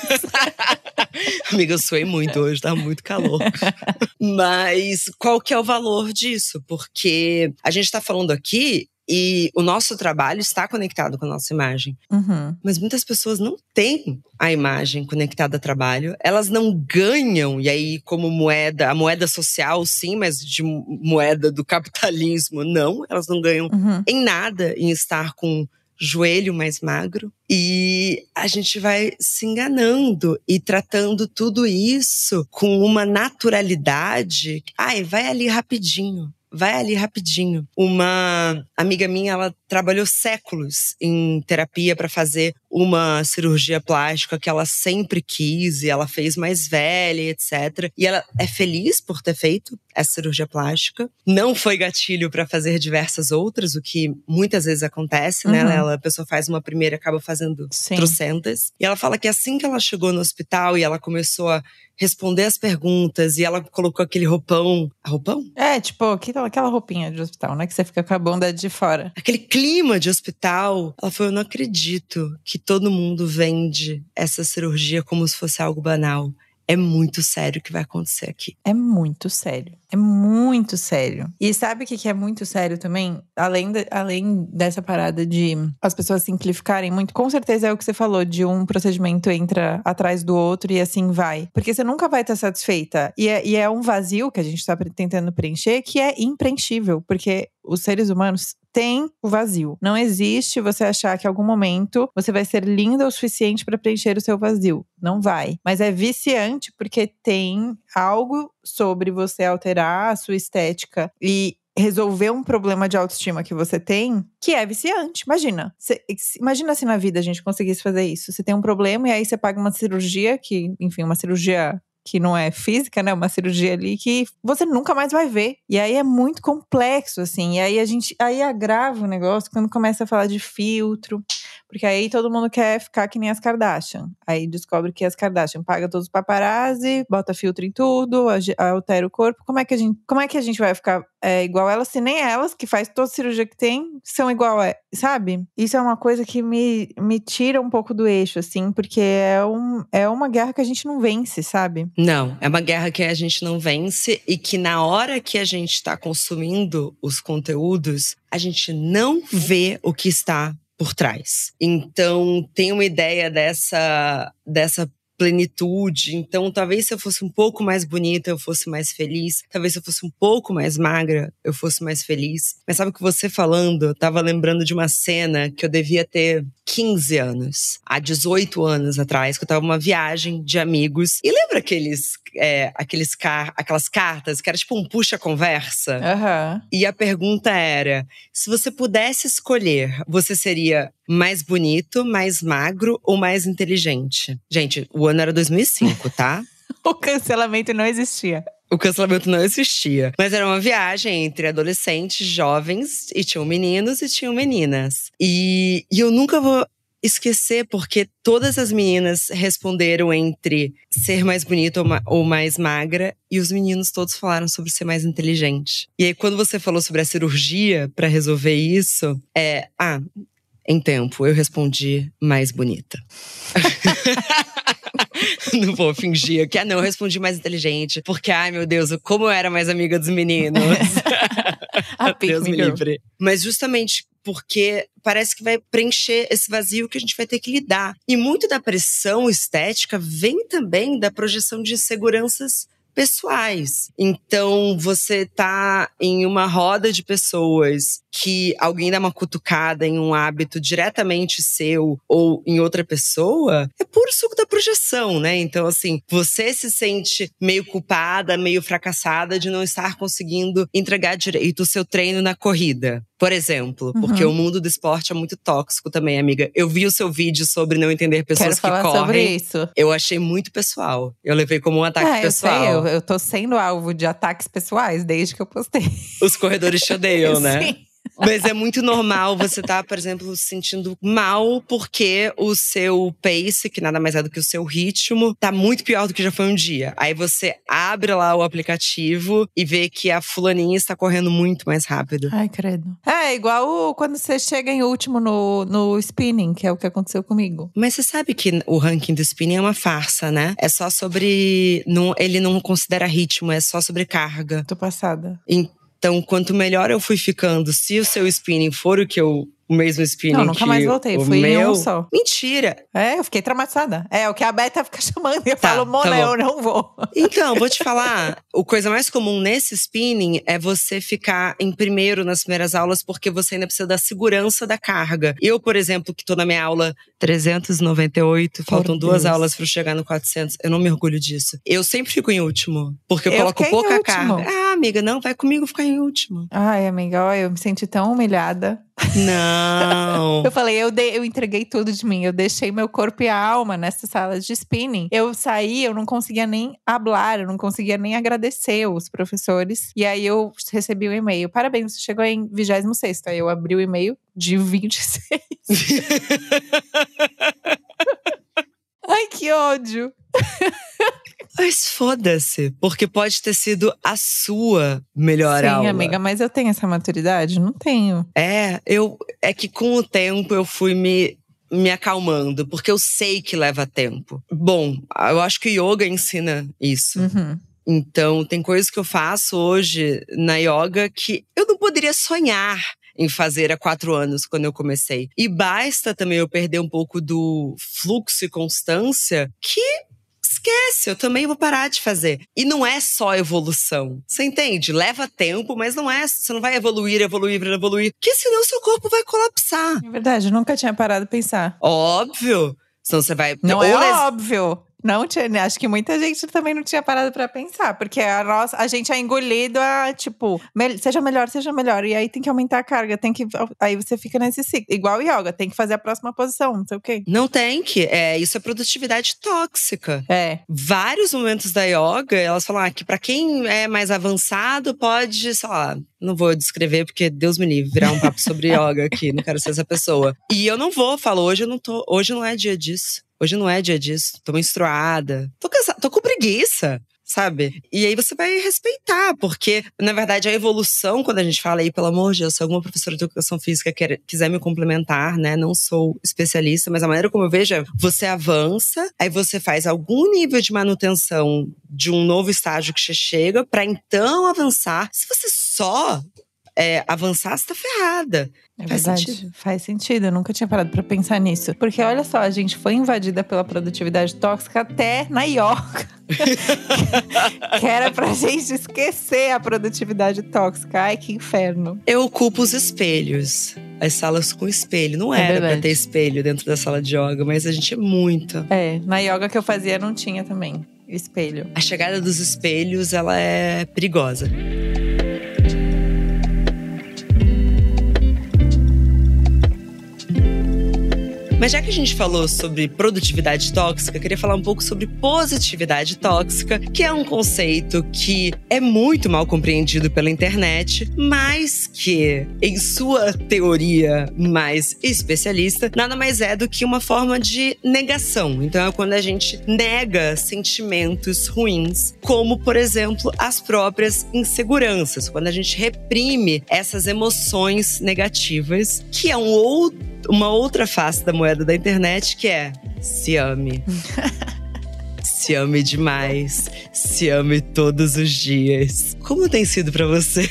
[LAUGHS] Amiga, eu suei muito hoje, tá muito calor. [LAUGHS] Mas qual que é o valor disso? Porque a gente tá falando aqui e o nosso trabalho está conectado com a nossa imagem. Uhum. Mas muitas pessoas não têm a imagem conectada ao trabalho. Elas não ganham, e aí, como moeda, a moeda social, sim, mas de mo- moeda do capitalismo, não. Elas não ganham Uhum. em nada em estar com joelho mais magro. E a gente vai se enganando e tratando tudo isso com uma naturalidade. Ai, vai ali rapidinho. Vai ali rapidinho. Uma amiga minha, ela trabalhou séculos em terapia para fazer uma cirurgia plástica que ela sempre quis e ela fez mais velha, etc. E ela é feliz por ter feito essa cirurgia plástica. Não foi gatilho para fazer diversas outras, o que muitas vezes acontece, né? Uhum. Ela, a pessoa faz uma primeira e acaba fazendo Sim. trocentas. E ela fala que assim que ela chegou no hospital e ela começou a responder as perguntas e ela colocou aquele roupão. Roupão? É, tipo, aquela aquela roupinha de hospital, né? Que você fica com a bunda de fora. Aquele clima de hospital. Ela falou: Eu não acredito que todo mundo vende essa cirurgia como se fosse algo banal. É muito sério o que vai acontecer aqui. É muito sério. É muito sério. E sabe o que é muito sério também? Além, de- além dessa parada de as pessoas simplificarem muito, com certeza é o que você falou, de um procedimento entra atrás do outro e assim vai. Porque você nunca vai estar satisfeita. E é, e é um vazio que a gente está tentando preencher que é impreenchível. Porque os seres humanos têm o vazio. Não existe você achar que em algum momento você vai ser linda o suficiente para preencher o seu vazio. Não vai. Mas é viciante porque tem algo sobre você alterar a sua estética e resolver um problema de autoestima que você tem, que é viciante. Imagina. Cê- imagina se na vida a gente conseguisse fazer isso. Você tem um problema e aí você paga uma cirurgia que, enfim, uma cirurgia que não é física, né? Uma cirurgia ali que você nunca mais vai ver. E aí é muito complexo, assim. E aí a gente aí agrava o negócio quando começa a falar de filtro. Porque aí todo mundo quer ficar que nem as Kardashian. Aí descobre que as Kardashian paga todos os paparazzi, bota filtro em tudo, altera o corpo. Como é que a gente, como é que a gente vai ficar é, igual elas, se nem elas, que faz toda cirurgia que tem, são igual sabe? Isso é uma coisa que me, me tira um pouco do eixo, assim, porque é, um, é uma guerra que a gente não vence, sabe? Não, é uma guerra que a gente não vence e que na hora que a gente está consumindo os conteúdos, a gente não vê o que está por trás. Então, tem uma ideia dessa dessa plenitude. Então, talvez se eu fosse um pouco mais bonita, eu fosse mais feliz. Talvez se eu fosse um pouco mais magra, eu fosse mais feliz. Mas sabe o que você falando? Eu tava lembrando de uma cena que eu devia ter 15 anos, há 18 anos atrás, que eu tava numa viagem de amigos. E lembra aqueles, é, aqueles car aquelas cartas que era tipo um puxa-conversa? Aham. E a pergunta era: se você pudesse escolher, você seria mais bonito, mais magro ou mais inteligente? Gente, o ano era 2005, tá? [LAUGHS] O cancelamento não existia. O cancelamento não existia. Mas era uma viagem entre adolescentes, jovens, e tinham meninos e tinham meninas. E, e eu nunca vou esquecer, porque todas as meninas responderam entre ser mais bonita ou, ma- ou mais magra, e os meninos todos falaram sobre ser mais inteligente. E aí, quando você falou sobre a cirurgia pra resolver isso, é. Ah, em tempo, eu respondi mais bonita. [LAUGHS] não vou fingir que, ah, não, eu respondi mais inteligente. Porque, ai meu Deus, como eu era mais amiga dos meninos. A [LAUGHS] pick Deus me livre. Mas justamente porque parece que vai preencher esse vazio que a gente vai ter que lidar. E muito da pressão estética vem também da projeção de inseguranças pessoais. Então, você tá em uma roda de pessoas que alguém dá uma cutucada em um hábito diretamente seu ou em outra pessoa, é puro suco da projeção, né? Então, assim, você se sente meio culpada, meio fracassada de não estar conseguindo entregar direito o seu treino na corrida. Por exemplo, porque Uhum. o mundo do esporte é muito tóxico também, amiga. Eu vi o seu vídeo sobre não entender Quero pessoas que falar sobre correm. isso. Eu achei muito pessoal. Eu levei como um ataque Ah, eu pessoal. sei, eu, eu tô sendo alvo de ataques pessoais desde que eu postei. Os corredores te odeiam, [LAUGHS] né? Sim. Mas é muito normal você estar, por exemplo, se sentindo mal porque o seu pace, que nada mais é do que o seu ritmo, tá muito pior do que já foi um dia. Aí você abre lá o aplicativo e vê que a fulaninha está correndo muito mais rápido. Ai, credo. É igual quando você chega em último no, no spinning, que é o que aconteceu comigo. Mas você sabe que o ranking do spinning é uma farsa, né? É só sobre. Não, ele não considera ritmo, é só sobre carga. Tô passada. Então, quanto melhor eu fui ficando, se o seu spinning for o que eu. O mesmo spinning Não, nunca mais voltei. o Fui em meu. um só. Mentira! É, eu fiquei traumatizada. É, o que a Beta fica [LAUGHS] chamando. E eu Tá, falo, tá Mona, bom. eu não vou. Então, vou te falar, a coisa mais comum nesse spinning é você ficar em primeiro nas primeiras aulas porque você ainda precisa da segurança da carga. Eu, por exemplo, que tô na minha aula 398, faltam duas Deus. aulas para eu chegar no 400, eu não me orgulho disso. Eu sempre fico em último, porque eu, Eu coloco pouca carga. Ah, amiga, não, vai comigo ficar em último. Ai, amiga, olha, eu me senti tão humilhada. Não. [LAUGHS] eu falei, eu, eu entreguei tudo de mim. Eu deixei meu corpo e a alma nessa sala de spinning. Eu saí, eu não conseguia nem hablar, eu não conseguia nem agradecer os professores. E aí eu recebi o um e-mail. Parabéns, você chegou em 26. Aí eu abri o e-mail de 26. [LAUGHS] Ai, que ódio. [LAUGHS] Mas foda-se, porque pode ter sido a sua melhor Sim, aula. Sim, amiga, mas eu tenho essa maturidade? Não tenho. É, eu é que com o tempo eu fui me me acalmando, porque eu sei que leva tempo. Bom, eu acho que o yoga ensina isso. Uhum. Então, tem coisas que eu faço hoje na yoga que eu não poderia sonhar em fazer há quatro anos, quando eu comecei. E basta também eu perder um pouco do fluxo e constância que esquece, eu também vou parar de fazer. E não é só evolução. Você entende? Leva tempo, mas não é. Você não vai evoluir, evoluir, evoluir. Porque senão seu corpo vai colapsar. É verdade, eu nunca tinha parado de pensar. Óbvio. Senão você vai. Não é óbvio. Não tinha, né? acho que muita gente também não tinha parado para pensar, porque a nossa, a gente é engolido a tipo, me, seja melhor, seja melhor, e aí tem que aumentar a carga, tem que aí você fica nesse ciclo, igual yoga, tem que fazer a próxima posição, não sei o quê. Não tem que, é, isso é produtividade tóxica. É. Vários momentos da yoga, elas falam ah, que para quem é mais avançado pode, sei lá, não vou descrever porque Deus me livre, virar um papo sobre [LAUGHS] yoga aqui, não quero ser essa pessoa. E eu não vou, falo, hoje eu não tô, hoje não é dia disso. Hoje não é dia disso. Tô menstruada. Tô cansada, tô com preguiça sabe? E aí você vai respeitar, porque, na verdade, a evolução, quando a gente fala aí, pelo amor de Deus, se alguma professora de educação física quer, quiser me complementar, né? Não sou especialista, mas a maneira como eu vejo é você avança, aí você faz algum nível de manutenção de um novo estágio que você chega, para então avançar. Se você só é, avançar, você tá ferrada. É Faz verdade. Sentido? Faz sentido. Eu nunca tinha parado para pensar nisso. Porque olha só, a gente foi invadida pela produtividade tóxica até na yoga. [LAUGHS] que era pra gente esquecer a produtividade tóxica. Ai, que inferno. Eu ocupo os espelhos. As salas com espelho. Não é era verdade. pra ter espelho dentro da sala de yoga, mas a gente é muito. É, na yoga que eu fazia não tinha também espelho. A chegada dos espelhos, ela é perigosa. Mas já que a gente falou sobre produtividade tóxica, eu queria falar um pouco sobre positividade tóxica, que é um conceito que é muito mal compreendido pela internet, mas que, em sua teoria mais especialista, nada mais é do que uma forma de negação. Então é quando a gente nega sentimentos ruins, como, por exemplo, as próprias inseguranças, quando a gente reprime essas emoções negativas, que é um outro uma outra face da moeda da internet que é se ame. [LAUGHS] se ame demais, se ame todos os dias. Como tem sido para você?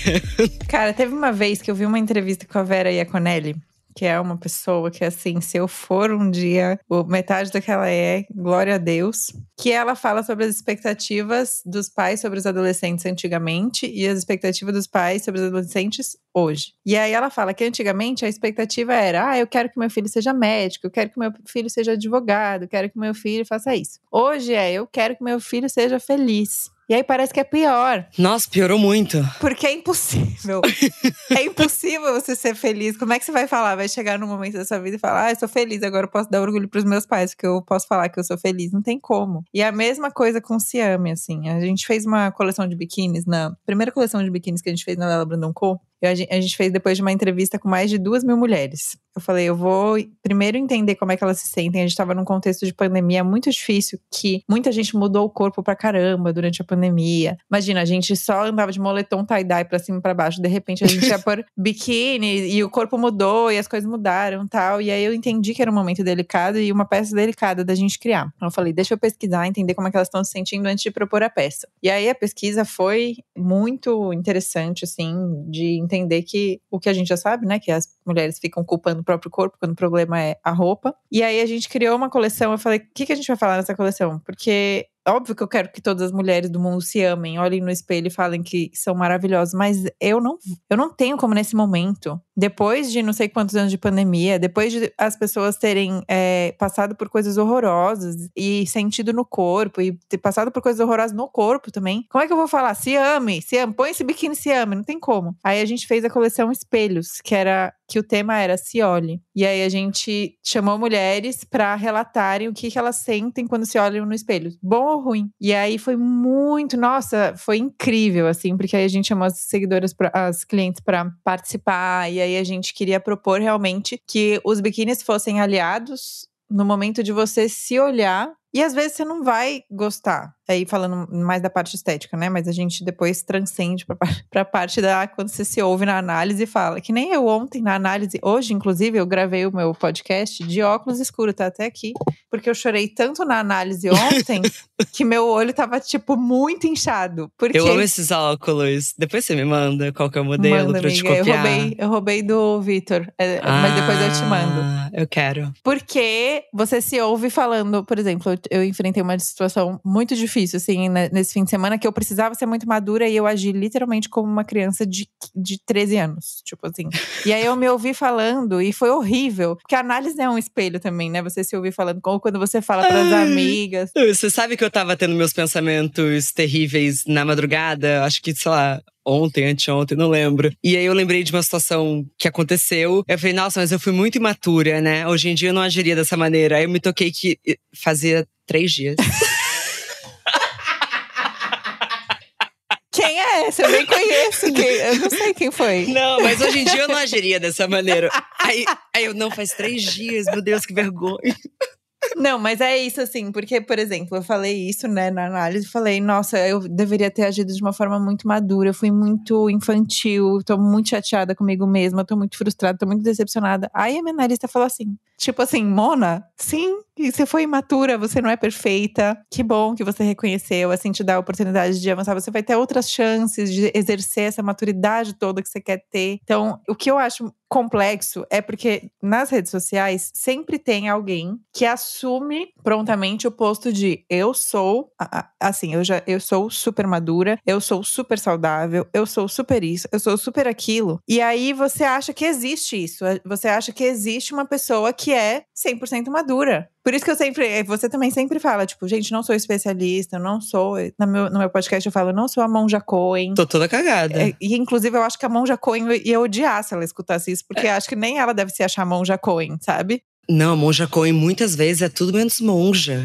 Cara, teve uma vez que eu vi uma entrevista com a Vera Iaconelli que é uma pessoa que, assim, se eu for um dia, metade do que ela é, glória a Deus, que ela fala sobre as expectativas dos pais sobre os adolescentes antigamente e as expectativas dos pais sobre os adolescentes hoje. E aí ela fala que antigamente a expectativa era: ah, eu quero que meu filho seja médico, eu quero que meu filho seja advogado, eu quero que meu filho faça isso. Hoje é: eu quero que meu filho seja feliz. E aí parece que é pior. Nossa, piorou muito. Porque é impossível. [LAUGHS] é impossível você ser feliz. Como é que você vai falar? Vai chegar num momento da sua vida e falar: Ah, eu sou feliz, agora eu posso dar orgulho pros meus pais, porque eu posso falar que eu sou feliz. Não tem como. E a mesma coisa com o Ciame, assim. A gente fez uma coleção de biquínis na primeira coleção de biquínis que a gente fez na Lela Brandon Co. A gente fez depois de uma entrevista com mais de duas mil mulheres. Eu falei, eu vou primeiro entender como é que elas se sentem. A gente estava num contexto de pandemia muito difícil, que muita gente mudou o corpo pra caramba durante a pandemia. Imagina, a gente só andava de moletom tie-dye pra cima e pra baixo. De repente a gente ia [LAUGHS] pôr biquíni e o corpo mudou e as coisas mudaram tal. E aí eu entendi que era um momento delicado e uma peça delicada da gente criar. Então eu falei, deixa eu pesquisar, entender como é que elas estão se sentindo antes de propor a peça. E aí a pesquisa foi muito interessante, assim, de entender que o que a gente já sabe, né, que as mulheres ficam culpando próprio corpo quando o problema é a roupa. E aí a gente criou uma coleção. Eu falei, o que, que a gente vai falar nessa coleção? Porque óbvio que eu quero que todas as mulheres do mundo se amem, olhem no espelho e falem que são maravilhosas, mas eu não, eu não tenho como nesse momento, depois de não sei quantos anos de pandemia, depois de as pessoas terem é, passado por coisas horrorosas e sentido no corpo, e ter passado por coisas horrorosas no corpo também, como é que eu vou falar? Se ame, se ame, põe esse biquíni, se ame, não tem como. Aí a gente fez a coleção Espelhos, que era que o tema era se olhe. E aí a gente chamou mulheres para relatarem o que, que elas sentem quando se olham no espelho, bom ou ruim. E aí foi muito, nossa, foi incrível assim, porque aí a gente chamou as seguidoras, pra, as clientes para participar e aí a gente queria propor realmente que os biquínis fossem aliados no momento de você se olhar e às vezes você não vai gostar aí falando mais da parte estética, né? Mas a gente depois transcende para a parte da quando você se ouve na análise e fala. Que nem eu ontem na análise, hoje, inclusive, eu gravei o meu podcast de óculos escuros, tá até aqui, porque eu chorei tanto na análise [LAUGHS] ontem que meu olho tava, tipo, muito inchado. Porque... Eu amo esses óculos. Depois você me manda qual que é o modelo manda, pra amiga. te copiar. Eu roubei, eu roubei do Vitor, ah, mas depois eu te mando. Ah, eu quero. Porque você se ouve falando, por exemplo, eu, enfrentei uma situação muito difícil assim, né, nesse fim de semana, que eu precisava ser muito madura e eu agi literalmente como uma criança de, de 13 anos. Tipo assim. E aí eu me ouvi falando e foi horrível. Porque a análise é um espelho também, né? Você se ouvir falando, como quando você fala para as amigas. Você sabe que eu tava tendo meus pensamentos terríveis na madrugada? Acho que, sei lá, ontem, anteontem, não lembro. E aí eu lembrei de uma situação que aconteceu. Eu falei, nossa, mas eu fui muito imatura, né? Hoje em dia eu não agiria dessa maneira. Aí eu me toquei que fazia três dias. [LAUGHS] Quem é essa? Eu nem conheço. Quem, eu não sei quem foi. Não, mas hoje em dia eu não agiria dessa maneira. Aí, aí eu, não, faz três dias, meu Deus, que vergonha. Não, mas é isso, assim, porque, por exemplo, eu falei isso, né, na análise, falei, nossa, eu deveria ter agido de uma forma muito madura, eu fui muito infantil, tô muito chateada comigo mesma, tô muito frustrada, tô muito decepcionada. Aí a minha analista falou assim: tipo assim, Mona, sim, você foi imatura, você não é perfeita. Que bom que você reconheceu, assim, te dá a oportunidade de avançar. Você vai ter outras chances de exercer essa maturidade toda que você quer ter. Então, o que eu acho complexo é porque nas redes sociais sempre tem alguém que assume prontamente o posto de eu sou assim, eu já eu sou super madura, eu sou super saudável, eu sou super isso, eu sou super aquilo. E aí você acha que existe isso, você acha que existe uma pessoa que é 100% madura. Por isso que eu sempre. Eh, você também sempre fala, tipo, gente, não sou especialista, não sou. No meu, no meu podcast eu falo, não sou a Monja Cohen. Tô toda cagada. É, e inclusive eu acho que a Monja Cohen ia odiar se ela escutasse isso, porque é. acho que nem ela deve se achar Monja Cohen, sabe? Não, a Monja Cohen muitas vezes é tudo menos monja.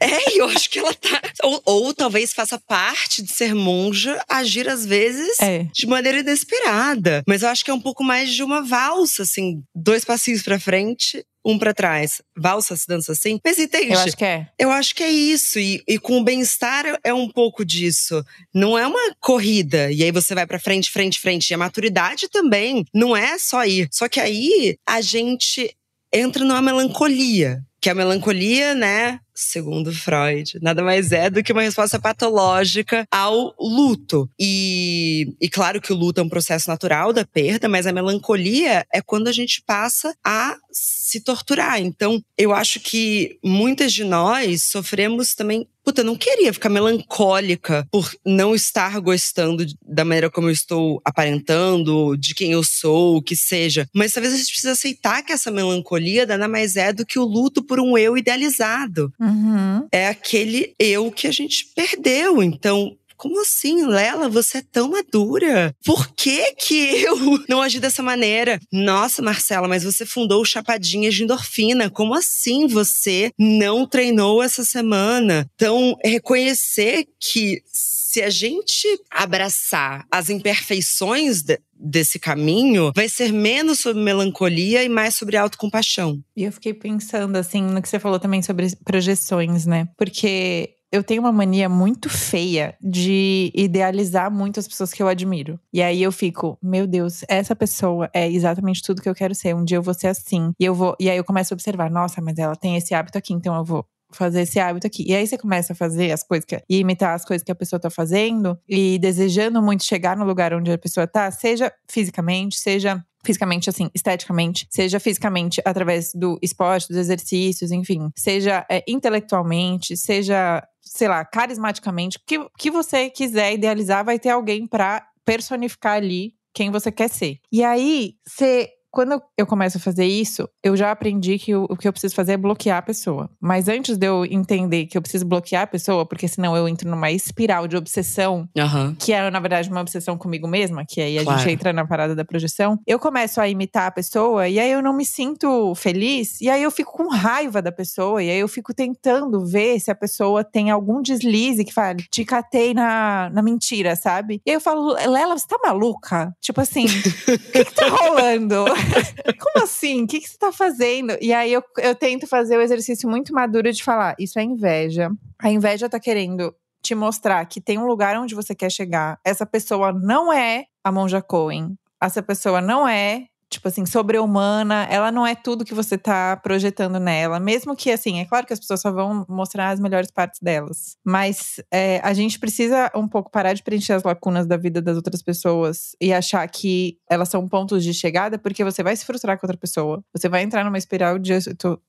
É, [LAUGHS] eu acho que ela tá. Ou, ou, talvez faça parte de ser monja, agir às vezes é. de maneira inesperada. Mas eu acho que é um pouco mais de uma valsa, assim, dois passinhos pra frente um para trás. Valsa se dança assim? Mas entende? Eu acho que é. Eu acho que é isso. E, e com o bem-estar é um pouco disso. Não é uma corrida. E aí você vai para frente, frente, frente. E a maturidade também não é só ir. Só que aí a gente entra numa melancolia. Que a melancolia, né, segundo Freud, nada mais é do que uma resposta patológica ao luto. E, e claro que o luto é um processo natural da perda, mas a melancolia é quando a gente passa a se torturar. Então, eu acho que muitas de nós sofremos também puta, eu não queria ficar melancólica por não estar gostando da maneira como eu estou aparentando, de quem eu sou, o que seja. Mas talvez a gente precisa aceitar que essa melancolia nada mais é do que o luto por um eu idealizado. Uhum. É aquele eu que a gente perdeu. Então, como assim, Lela? Você é tão madura. Por que que eu [LAUGHS] não agi dessa maneira? Nossa, Marcela, mas você fundou Chapadinhas de Endorfina. Como assim você não treinou essa semana? Então, reconhecer que se a gente abraçar as imperfeições de, desse caminho, vai ser menos sobre melancolia e mais sobre autocompaixão. E eu fiquei pensando, assim, no que você falou também sobre projeções, né? Porque eu tenho uma mania muito feia de idealizar muito as pessoas que eu admiro. E aí eu fico, meu Deus, essa pessoa é exatamente tudo que eu quero ser. Um dia eu vou ser assim. E eu vou, e aí eu começo a observar, nossa, mas ela tem esse hábito aqui, então eu vou fazer esse hábito aqui. E aí você começa a fazer as coisas que, e imitar as coisas que a pessoa tá fazendo e desejando muito chegar no lugar onde a pessoa tá, seja fisicamente, seja fisicamente, assim, esteticamente, seja fisicamente através do esporte, dos exercícios, enfim, seja é, intelectualmente, seja sei lá, carismaticamente, o que, que você quiser idealizar, vai ter alguém para personificar ali quem você quer ser. E aí, você quando eu começo a fazer isso, eu já aprendi que o, o, que eu preciso fazer é bloquear a pessoa. Mas antes de eu entender que eu preciso bloquear a pessoa, porque senão eu entro numa espiral de obsessão, uhum. que é, na verdade, uma obsessão comigo mesma, que aí a claro. gente entra na parada da projeção, eu começo a imitar a pessoa e aí eu não me sinto feliz, e aí eu fico com raiva da pessoa, e aí eu fico tentando ver se a pessoa tem algum deslize que fala, te catei na, na mentira, sabe? E aí eu falo, Lela, você tá maluca? Tipo assim, [LAUGHS] o que, que tá rolando? [LAUGHS] Como assim? O que, que você tá fazendo? E aí eu, eu tento fazer o exercício muito maduro de falar: isso é inveja. A inveja tá querendo te mostrar que tem um lugar onde você quer chegar. Essa pessoa não é a Monja Cohen. Essa pessoa não é tipo assim, sobre-humana, ela não é tudo que você tá projetando nela. Mesmo que, assim, é claro que as pessoas só vão mostrar as melhores partes delas. Mas é, a gente precisa um pouco parar de preencher as lacunas da vida das outras pessoas e achar que elas são pontos de chegada, porque você vai se frustrar com outra pessoa. Você vai entrar numa espiral de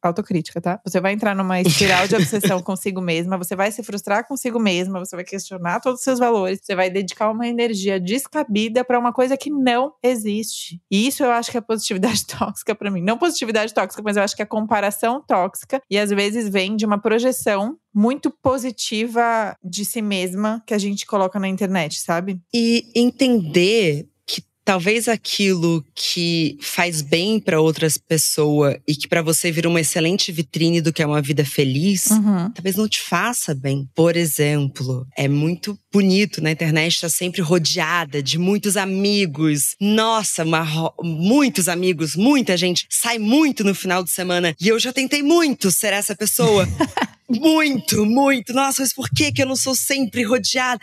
autocrítica, tá? Você vai entrar numa espiral de [LAUGHS] obsessão consigo mesma, você vai se frustrar consigo mesma, você vai questionar todos os seus valores, você vai dedicar uma energia descabida para uma coisa que não existe. E isso eu acho que é positividade [LAUGHS] tóxica para mim. Não positividade tóxica, mas eu acho que é comparação tóxica. E às vezes vem de uma projeção muito positiva de si mesma que a gente coloca na internet, sabe? E entender talvez aquilo que faz bem para outras pessoas e que para você vira uma excelente vitrine do que é uma vida feliz, uhum. talvez não te faça bem. Por exemplo, é muito bonito na internet estar tá sempre rodeada de muitos amigos. Nossa, muitos amigos, muita gente sai muito no final de semana e eu já tentei muito ser essa pessoa. [LAUGHS] muito, muito. Nossa, mas por que que eu não sou sempre rodeada?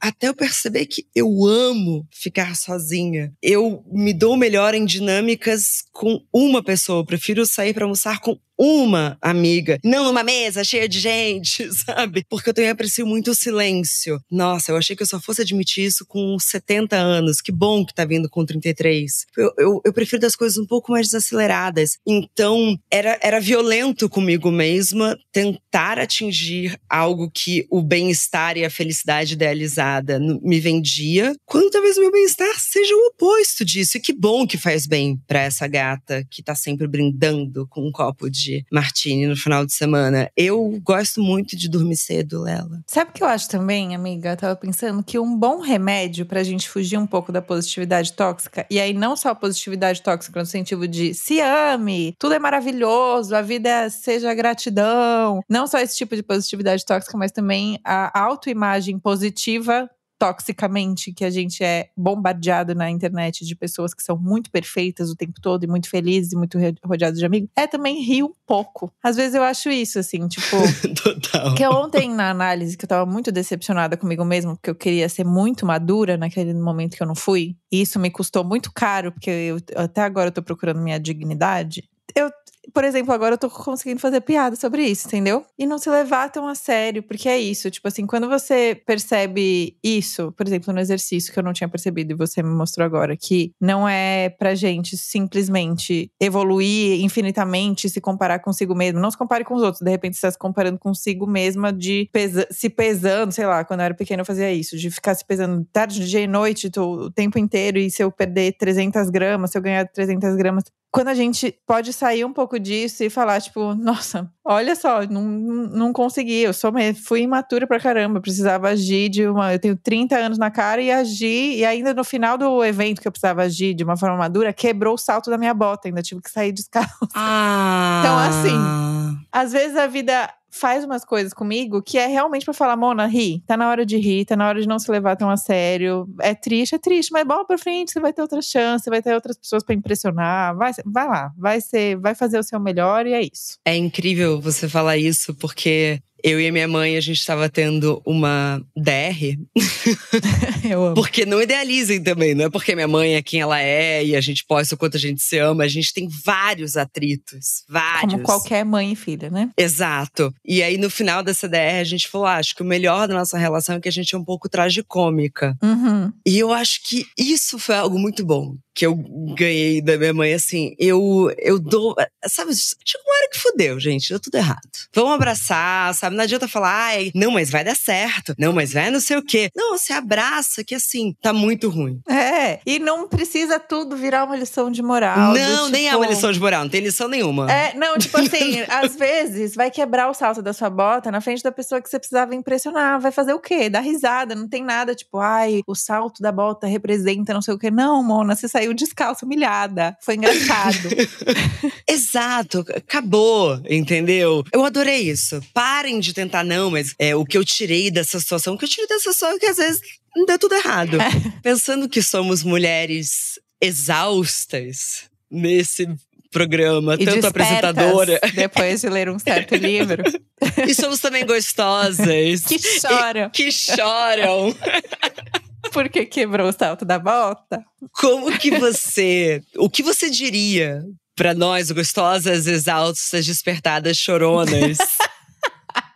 Até eu perceber que eu amo ficar sozinha. Eu me dou melhor em dinâmicas com uma pessoa. Eu prefiro sair para almoçar com uma amiga, não numa mesa cheia de gente, [LAUGHS] sabe? Porque eu também aprecio muito o silêncio. Nossa, eu achei que eu só fosse admitir isso com 70 anos. Que bom que tá vindo com 33. Eu, eu, eu prefiro das coisas um pouco mais desaceleradas. Então, era, era violento comigo mesma tentar atingir algo que o bem-estar e a felicidade idealizada me vendia, quando talvez o meu bem-estar seja o oposto disso. E que bom que faz bem para essa gata que tá sempre brindando com um copo de de martini no final de semana. Eu gosto muito de dormir cedo, Lela. Sabe o que eu acho também, amiga? Eu tava pensando que um bom remédio pra gente fugir um pouco da positividade tóxica, e aí não só a positividade tóxica no sentido de se ame, tudo é maravilhoso, a vida seja gratidão. Não só esse tipo de positividade tóxica, mas também a autoimagem positiva toxicamente que a gente é bombardeado na internet de pessoas que são muito perfeitas o tempo todo e muito felizes e muito rodeados de amigos, é também rir um pouco. Às vezes eu acho isso, assim, tipo. [LAUGHS] Total. Que ontem, na análise, que eu tava muito decepcionada comigo mesma, porque eu queria ser muito madura naquele momento que eu não fui. E isso me custou muito caro, porque eu, até agora eu tô procurando minha dignidade. Eu por exemplo, agora eu tô conseguindo fazer piada sobre isso, entendeu? E não se levar tão a sério, porque é isso. Tipo assim, quando você percebe isso, por exemplo, no exercício que eu não tinha percebido e você me mostrou agora, que não é pra gente simplesmente evoluir infinitamente, se comparar consigo mesmo. Não se compare com os outros. De repente, você tá se comparando consigo mesma, de pesa se pesando, sei lá, quando eu era pequena eu fazia isso, de ficar se pesando tarde, dia e noite, o tempo inteiro. E se eu perder 300 gramas, se eu ganhar 300 gramas, quando a gente pode sair um pouco disso e falar, tipo, nossa, olha só, não, não consegui, eu sou, fui imatura pra caramba, precisava agir de uma. Eu tenho 30 anos na cara e agir, e ainda no final do evento que eu precisava agir de uma forma madura, quebrou o salto da minha bota, ainda tive que sair descalço. Ah. [LAUGHS] Então, assim, às vezes a vida faz umas coisas comigo que é realmente para falar, Mona, ri. Tá na hora de rir, tá na hora de não se levar tão a sério. É triste, é triste, mas bola pra frente, você vai ter outra chance, vai ter outras pessoas para impressionar. Vai, vai lá, vai ser, vai fazer o seu melhor e é isso. É incrível você falar isso, porque eu e a minha mãe, a gente estava tendo uma DR. [LAUGHS] Eu amo. Porque não idealizem também, não é porque minha mãe é quem ela é e a gente posta o quanto a gente se ama. A gente tem vários atritos, vários. Como qualquer mãe e filha, né? Exato. E aí no final dessa DR a gente falou: ah, acho que o melhor da nossa relação é que a gente é um pouco tragicômica. Uhum. E eu acho que isso foi algo muito bom que eu ganhei da minha mãe, assim, eu, eu dou. Sabe, chega uma hora que fudeu, gente, deu tudo errado. Vamos abraçar, sabe? Não adianta falar, ai, não, mas vai dar certo. Não, mas vai não sei o quê. Não, você abraça que assim, tá muito ruim. É, e não precisa tudo virar uma lição de moral. Não, do, nem é tipo, uma lição de moral, não tem lição nenhuma. É, não, tipo [LAUGHS] assim, às vezes vai quebrar o salto da sua bota na frente da pessoa que você precisava impressionar. Vai fazer o quê? Dar risada, não tem nada, tipo, ai, o salto da bota representa não sei o quê. Não, Mona, você saiu descalço, humilhada. Foi engraçado. [LAUGHS] Exato, acabou, entendeu? Eu adorei isso. Parem de tentar, não, mas é, o que eu tirei dessa situação, o que eu tirei dessa situação é que às vezes deu tudo errado. Pensando que somos mulheres exaustas nesse programa, E tanto apresentadora. Depois de ler um certo livro. [LAUGHS] E somos também gostosas. Que choram. Que choram. [LAUGHS] Porque quebrou o salto da bota. Como que você. O que você diria pra nós, gostosas, exaustas, despertadas, choronas? [LAUGHS]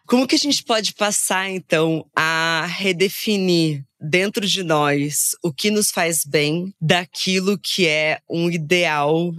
Como que a gente pode passar, então, a redefinir dentro de nós o que nos faz bem daquilo que é um ideal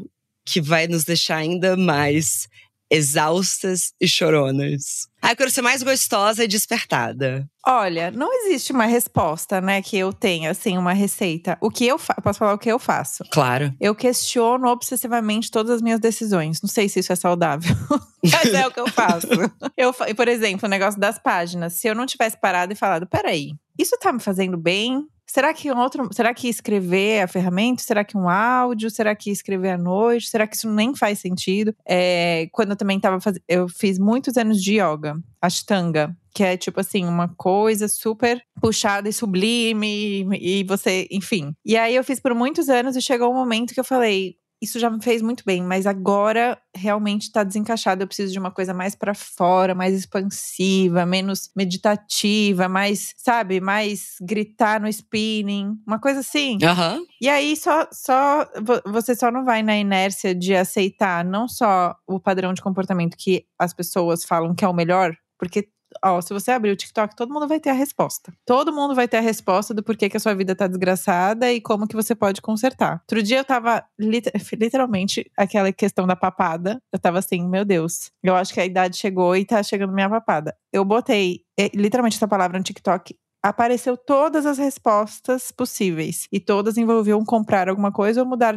que vai nos deixar ainda mais exaustas e choronas? Ah, eu quero ser mais gostosa e despertada. Olha, não existe uma resposta, né, que eu tenha, assim, uma receita. O que eu faço? Posso falar o que eu faço? Claro. Eu questiono obsessivamente todas as minhas decisões. Não sei se isso é saudável, [LAUGHS] mas é o que eu faço. [LAUGHS] Eu, por exemplo, o negócio das páginas. Se eu não tivesse parado e falado, peraí, isso tá me fazendo bem? Será que outro. Será que escrever é a ferramenta? Será que um áudio? Será que escrever à noite? Será que isso nem faz sentido? É, quando eu também tava fazendo. Eu fiz muitos anos de yoga, ashtanga. Que é tipo assim, uma coisa super puxada e sublime, e você, enfim. E aí eu fiz por muitos anos e chegou um momento que eu falei: isso já me fez muito bem, mas agora realmente tá desencaixado. Eu preciso de uma coisa mais pra fora, mais expansiva, menos meditativa, mais, sabe, mais gritar no spinning, uma coisa assim. Aham. E aí só, só vo- você só não vai na inércia de aceitar não só o padrão de comportamento que as pessoas falam que é o melhor, porque ó, se você abrir o TikTok, todo mundo vai ter a resposta. Todo mundo vai ter a resposta do porquê que a sua vida tá desgraçada e como que você pode consertar. Outro dia eu tava lit- [LAUGHS] literalmente aquela questão da papada. Eu tava assim, meu Deus, eu acho que a idade chegou e tá chegando minha papada. Eu botei eh, literalmente essa palavra no TikTok apareceu todas as respostas possíveis e todas envolviam comprar alguma coisa ou mudar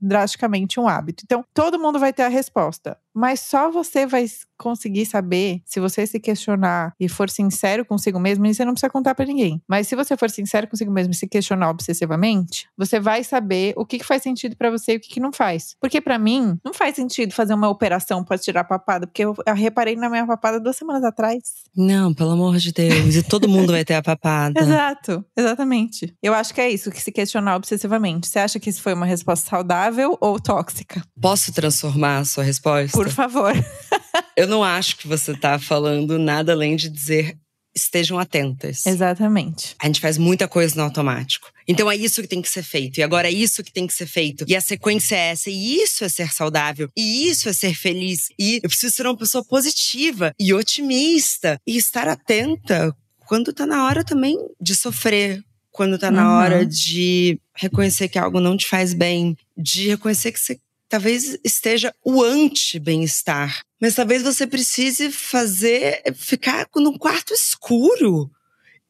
drasticamente um hábito. Então, todo mundo vai ter a resposta, mas só você vai conseguir saber se você se questionar e for sincero consigo mesmo, e você não precisa contar pra ninguém. Mas se você for sincero consigo mesmo e se questionar obsessivamente, você vai saber o que, que faz sentido pra você e o que, que não faz. Porque pra mim, não faz sentido fazer uma operação pra tirar a papada, porque eu, eu reparei na minha papada duas semanas atrás. Não, pelo amor de Deus. E todo mundo vai ter a [LAUGHS] papada. Exato, exatamente. Eu acho que é isso, que se questionar obsessivamente. Você acha que isso foi uma resposta saudável ou tóxica? Posso transformar a sua resposta? Por favor. [LAUGHS] Eu não acho que você tá falando nada além de dizer estejam atentas. Exatamente. A gente faz muita coisa no automático. Então é isso que tem que ser feito. E agora é isso que tem que ser feito. E a sequência é essa. E isso é ser saudável. E isso é ser feliz. E eu preciso ser uma pessoa positiva e otimista. E estar atenta quando tá na hora também de sofrer. Quando tá na Uhum. hora de reconhecer que algo não te faz bem. De reconhecer que você talvez esteja o anti-bem-estar. Mas talvez você precise fazer, ficar num quarto escuro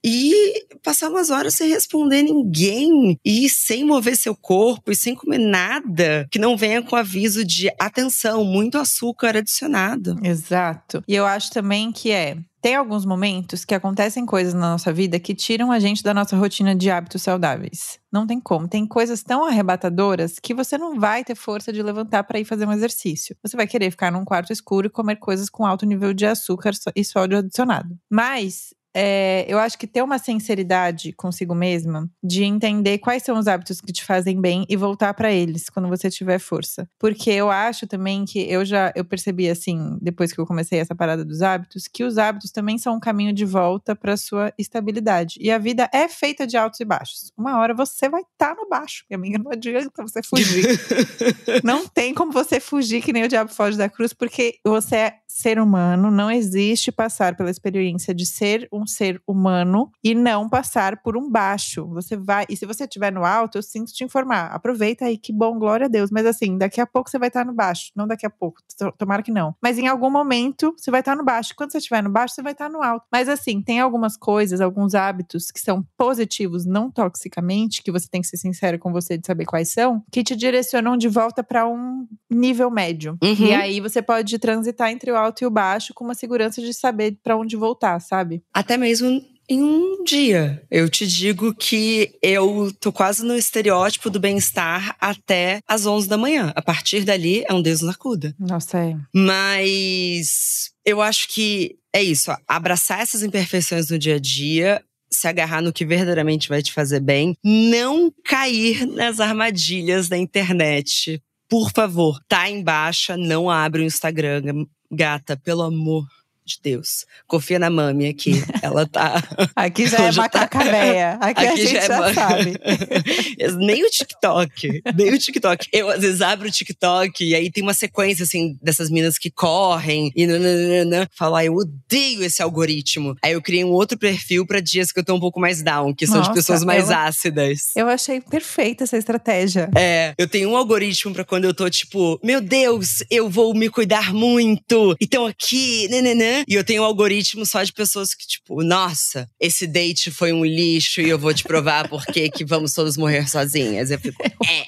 e passar umas horas sem responder ninguém e sem mover seu corpo e sem comer nada que não venha com aviso de atenção, muito açúcar adicionado. Exato. E eu acho também que é. Tem alguns momentos que acontecem coisas na nossa vida que tiram a gente da nossa rotina de hábitos saudáveis. Não tem como. Tem coisas tão arrebatadoras que você não vai ter força de levantar para ir fazer um exercício. Você vai querer ficar num quarto escuro e comer coisas com alto nível de açúcar e sódio adicionado. Mas é, eu acho que ter uma sinceridade consigo mesma de entender quais são os hábitos que te fazem bem e voltar para eles quando você tiver força. Porque eu acho também que eu já eu percebi assim, depois que eu comecei essa parada dos hábitos, que os hábitos também são um caminho de volta para sua estabilidade. E a vida é feita de altos e baixos. Uma hora você vai estar no baixo, minha amiga, não adianta você fugir. [LAUGHS] Não tem como você fugir que nem o diabo foge da cruz, porque você é ser humano, não existe passar pela experiência de ser um um ser humano e não passar por um baixo. Você vai, e se você estiver no alto, eu sinto te informar. Aproveita aí, que bom, glória a Deus. Mas assim, daqui a pouco você vai estar no baixo. Não daqui a pouco, tomara que não. Mas em algum momento você vai estar no baixo. Quando você estiver no baixo, você vai estar no alto. Mas assim, tem algumas coisas, alguns hábitos que são positivos, não toxicamente, que você tem que ser sincero com você de saber quais são, que te direcionam de volta para um nível médio. Uhum. E aí você pode transitar entre o alto e o baixo com uma segurança de saber para onde voltar, sabe? Até mesmo em um dia. Eu te digo que eu tô quase no estereótipo do bem-estar até as 11 da manhã. A partir dali é um Deus na cuda. Nossa, é. Mas eu acho que é isso, ó, abraçar essas imperfeições no dia a dia se agarrar no que verdadeiramente vai te fazer bem, não cair nas armadilhas da internet. Por favor, tá em baixa, não abre o Instagram, gata, pelo amor de Deus. Confia na mami aqui. Ela tá. [LAUGHS] Aqui já é macaca véia. Aqui, aqui, a gente já, é já sabe. [LAUGHS] nem o TikTok. Nem o TikTok. Eu, às vezes, abro o TikTok e aí tem uma sequência, assim, dessas minas que correm e nananana. Falo, ah, eu odeio esse algoritmo. Aí eu criei um outro perfil pra dias que eu tô um pouco mais down, que são Nossa, de pessoas mais eu, ácidas. Eu achei perfeita essa estratégia. É, eu tenho um algoritmo pra quando eu tô tipo, meu Deus, eu vou me cuidar muito. Então aqui, nananã. E eu tenho um algoritmo só de pessoas que, tipo, nossa, esse date foi um lixo e eu vou te provar por que vamos todos morrer sozinhas. Eu fico, é,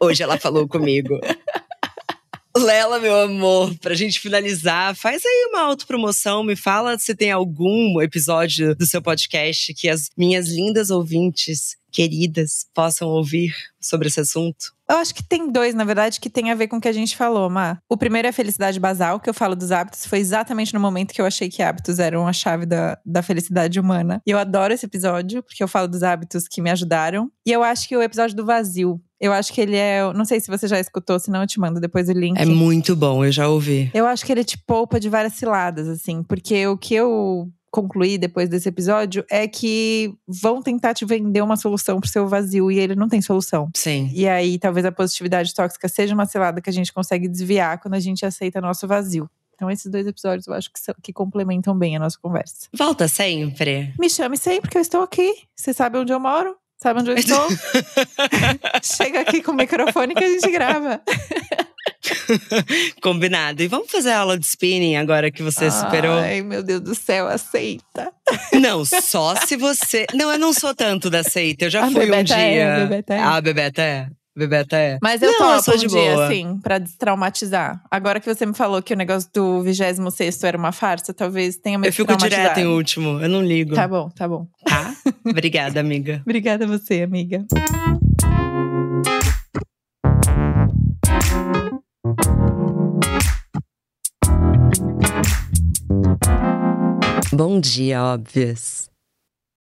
hoje ela falou comigo. Lela, meu amor, pra gente finalizar, faz aí uma autopromoção, me fala se tem algum episódio do seu podcast que as minhas lindas ouvintes queridas possam ouvir sobre esse assunto. Eu acho que tem dois, na verdade, que tem a ver com o que a gente falou, Má. O primeiro é a felicidade basal, que eu falo dos hábitos. Foi exatamente no momento que eu achei que hábitos eram a chave da, da felicidade humana. E eu adoro esse episódio, porque eu falo dos hábitos que me ajudaram. E eu acho que o episódio do vazio, eu acho que ele é. Não sei se você já escutou, senão eu te mando depois o link. É muito bom, eu já ouvi. Eu acho que ele te poupa de várias ciladas, assim. Porque o que eu concluir depois desse episódio é que vão tentar te vender uma solução pro seu vazio e ele não tem solução. Sim. E aí talvez a positividade tóxica seja uma cilada que a gente consegue desviar quando a gente aceita nosso vazio. Então, esses dois episódios eu acho que, são, que complementam bem a nossa conversa. Volta sempre. Me chame sempre que eu estou aqui. Você sabe onde eu moro? Sabe onde eu [LAUGHS] estou? Chega aqui com o microfone que a gente grava. [LAUGHS] [LAUGHS] Combinado. E vamos fazer a aula de spinning agora que você Ai, superou? Ai, meu Deus do céu, aceita. [LAUGHS] Não, só se você. Não, eu não sou tanto da seita. Eu já a fui um dia. É, a Bebeta é. Ah, Bebeta é. Bebeta é. Mas eu não, topo eu sou um de dia, boa. assim, pra destraumatizar. Agora que você me falou que o negócio do 26 era uma farsa, talvez tenha me Eu fico direto em último, eu não ligo. Tá bom, tá bom. Tá? Obrigada, amiga. [LAUGHS] Obrigada a você, amiga. Bom dia, óbvias.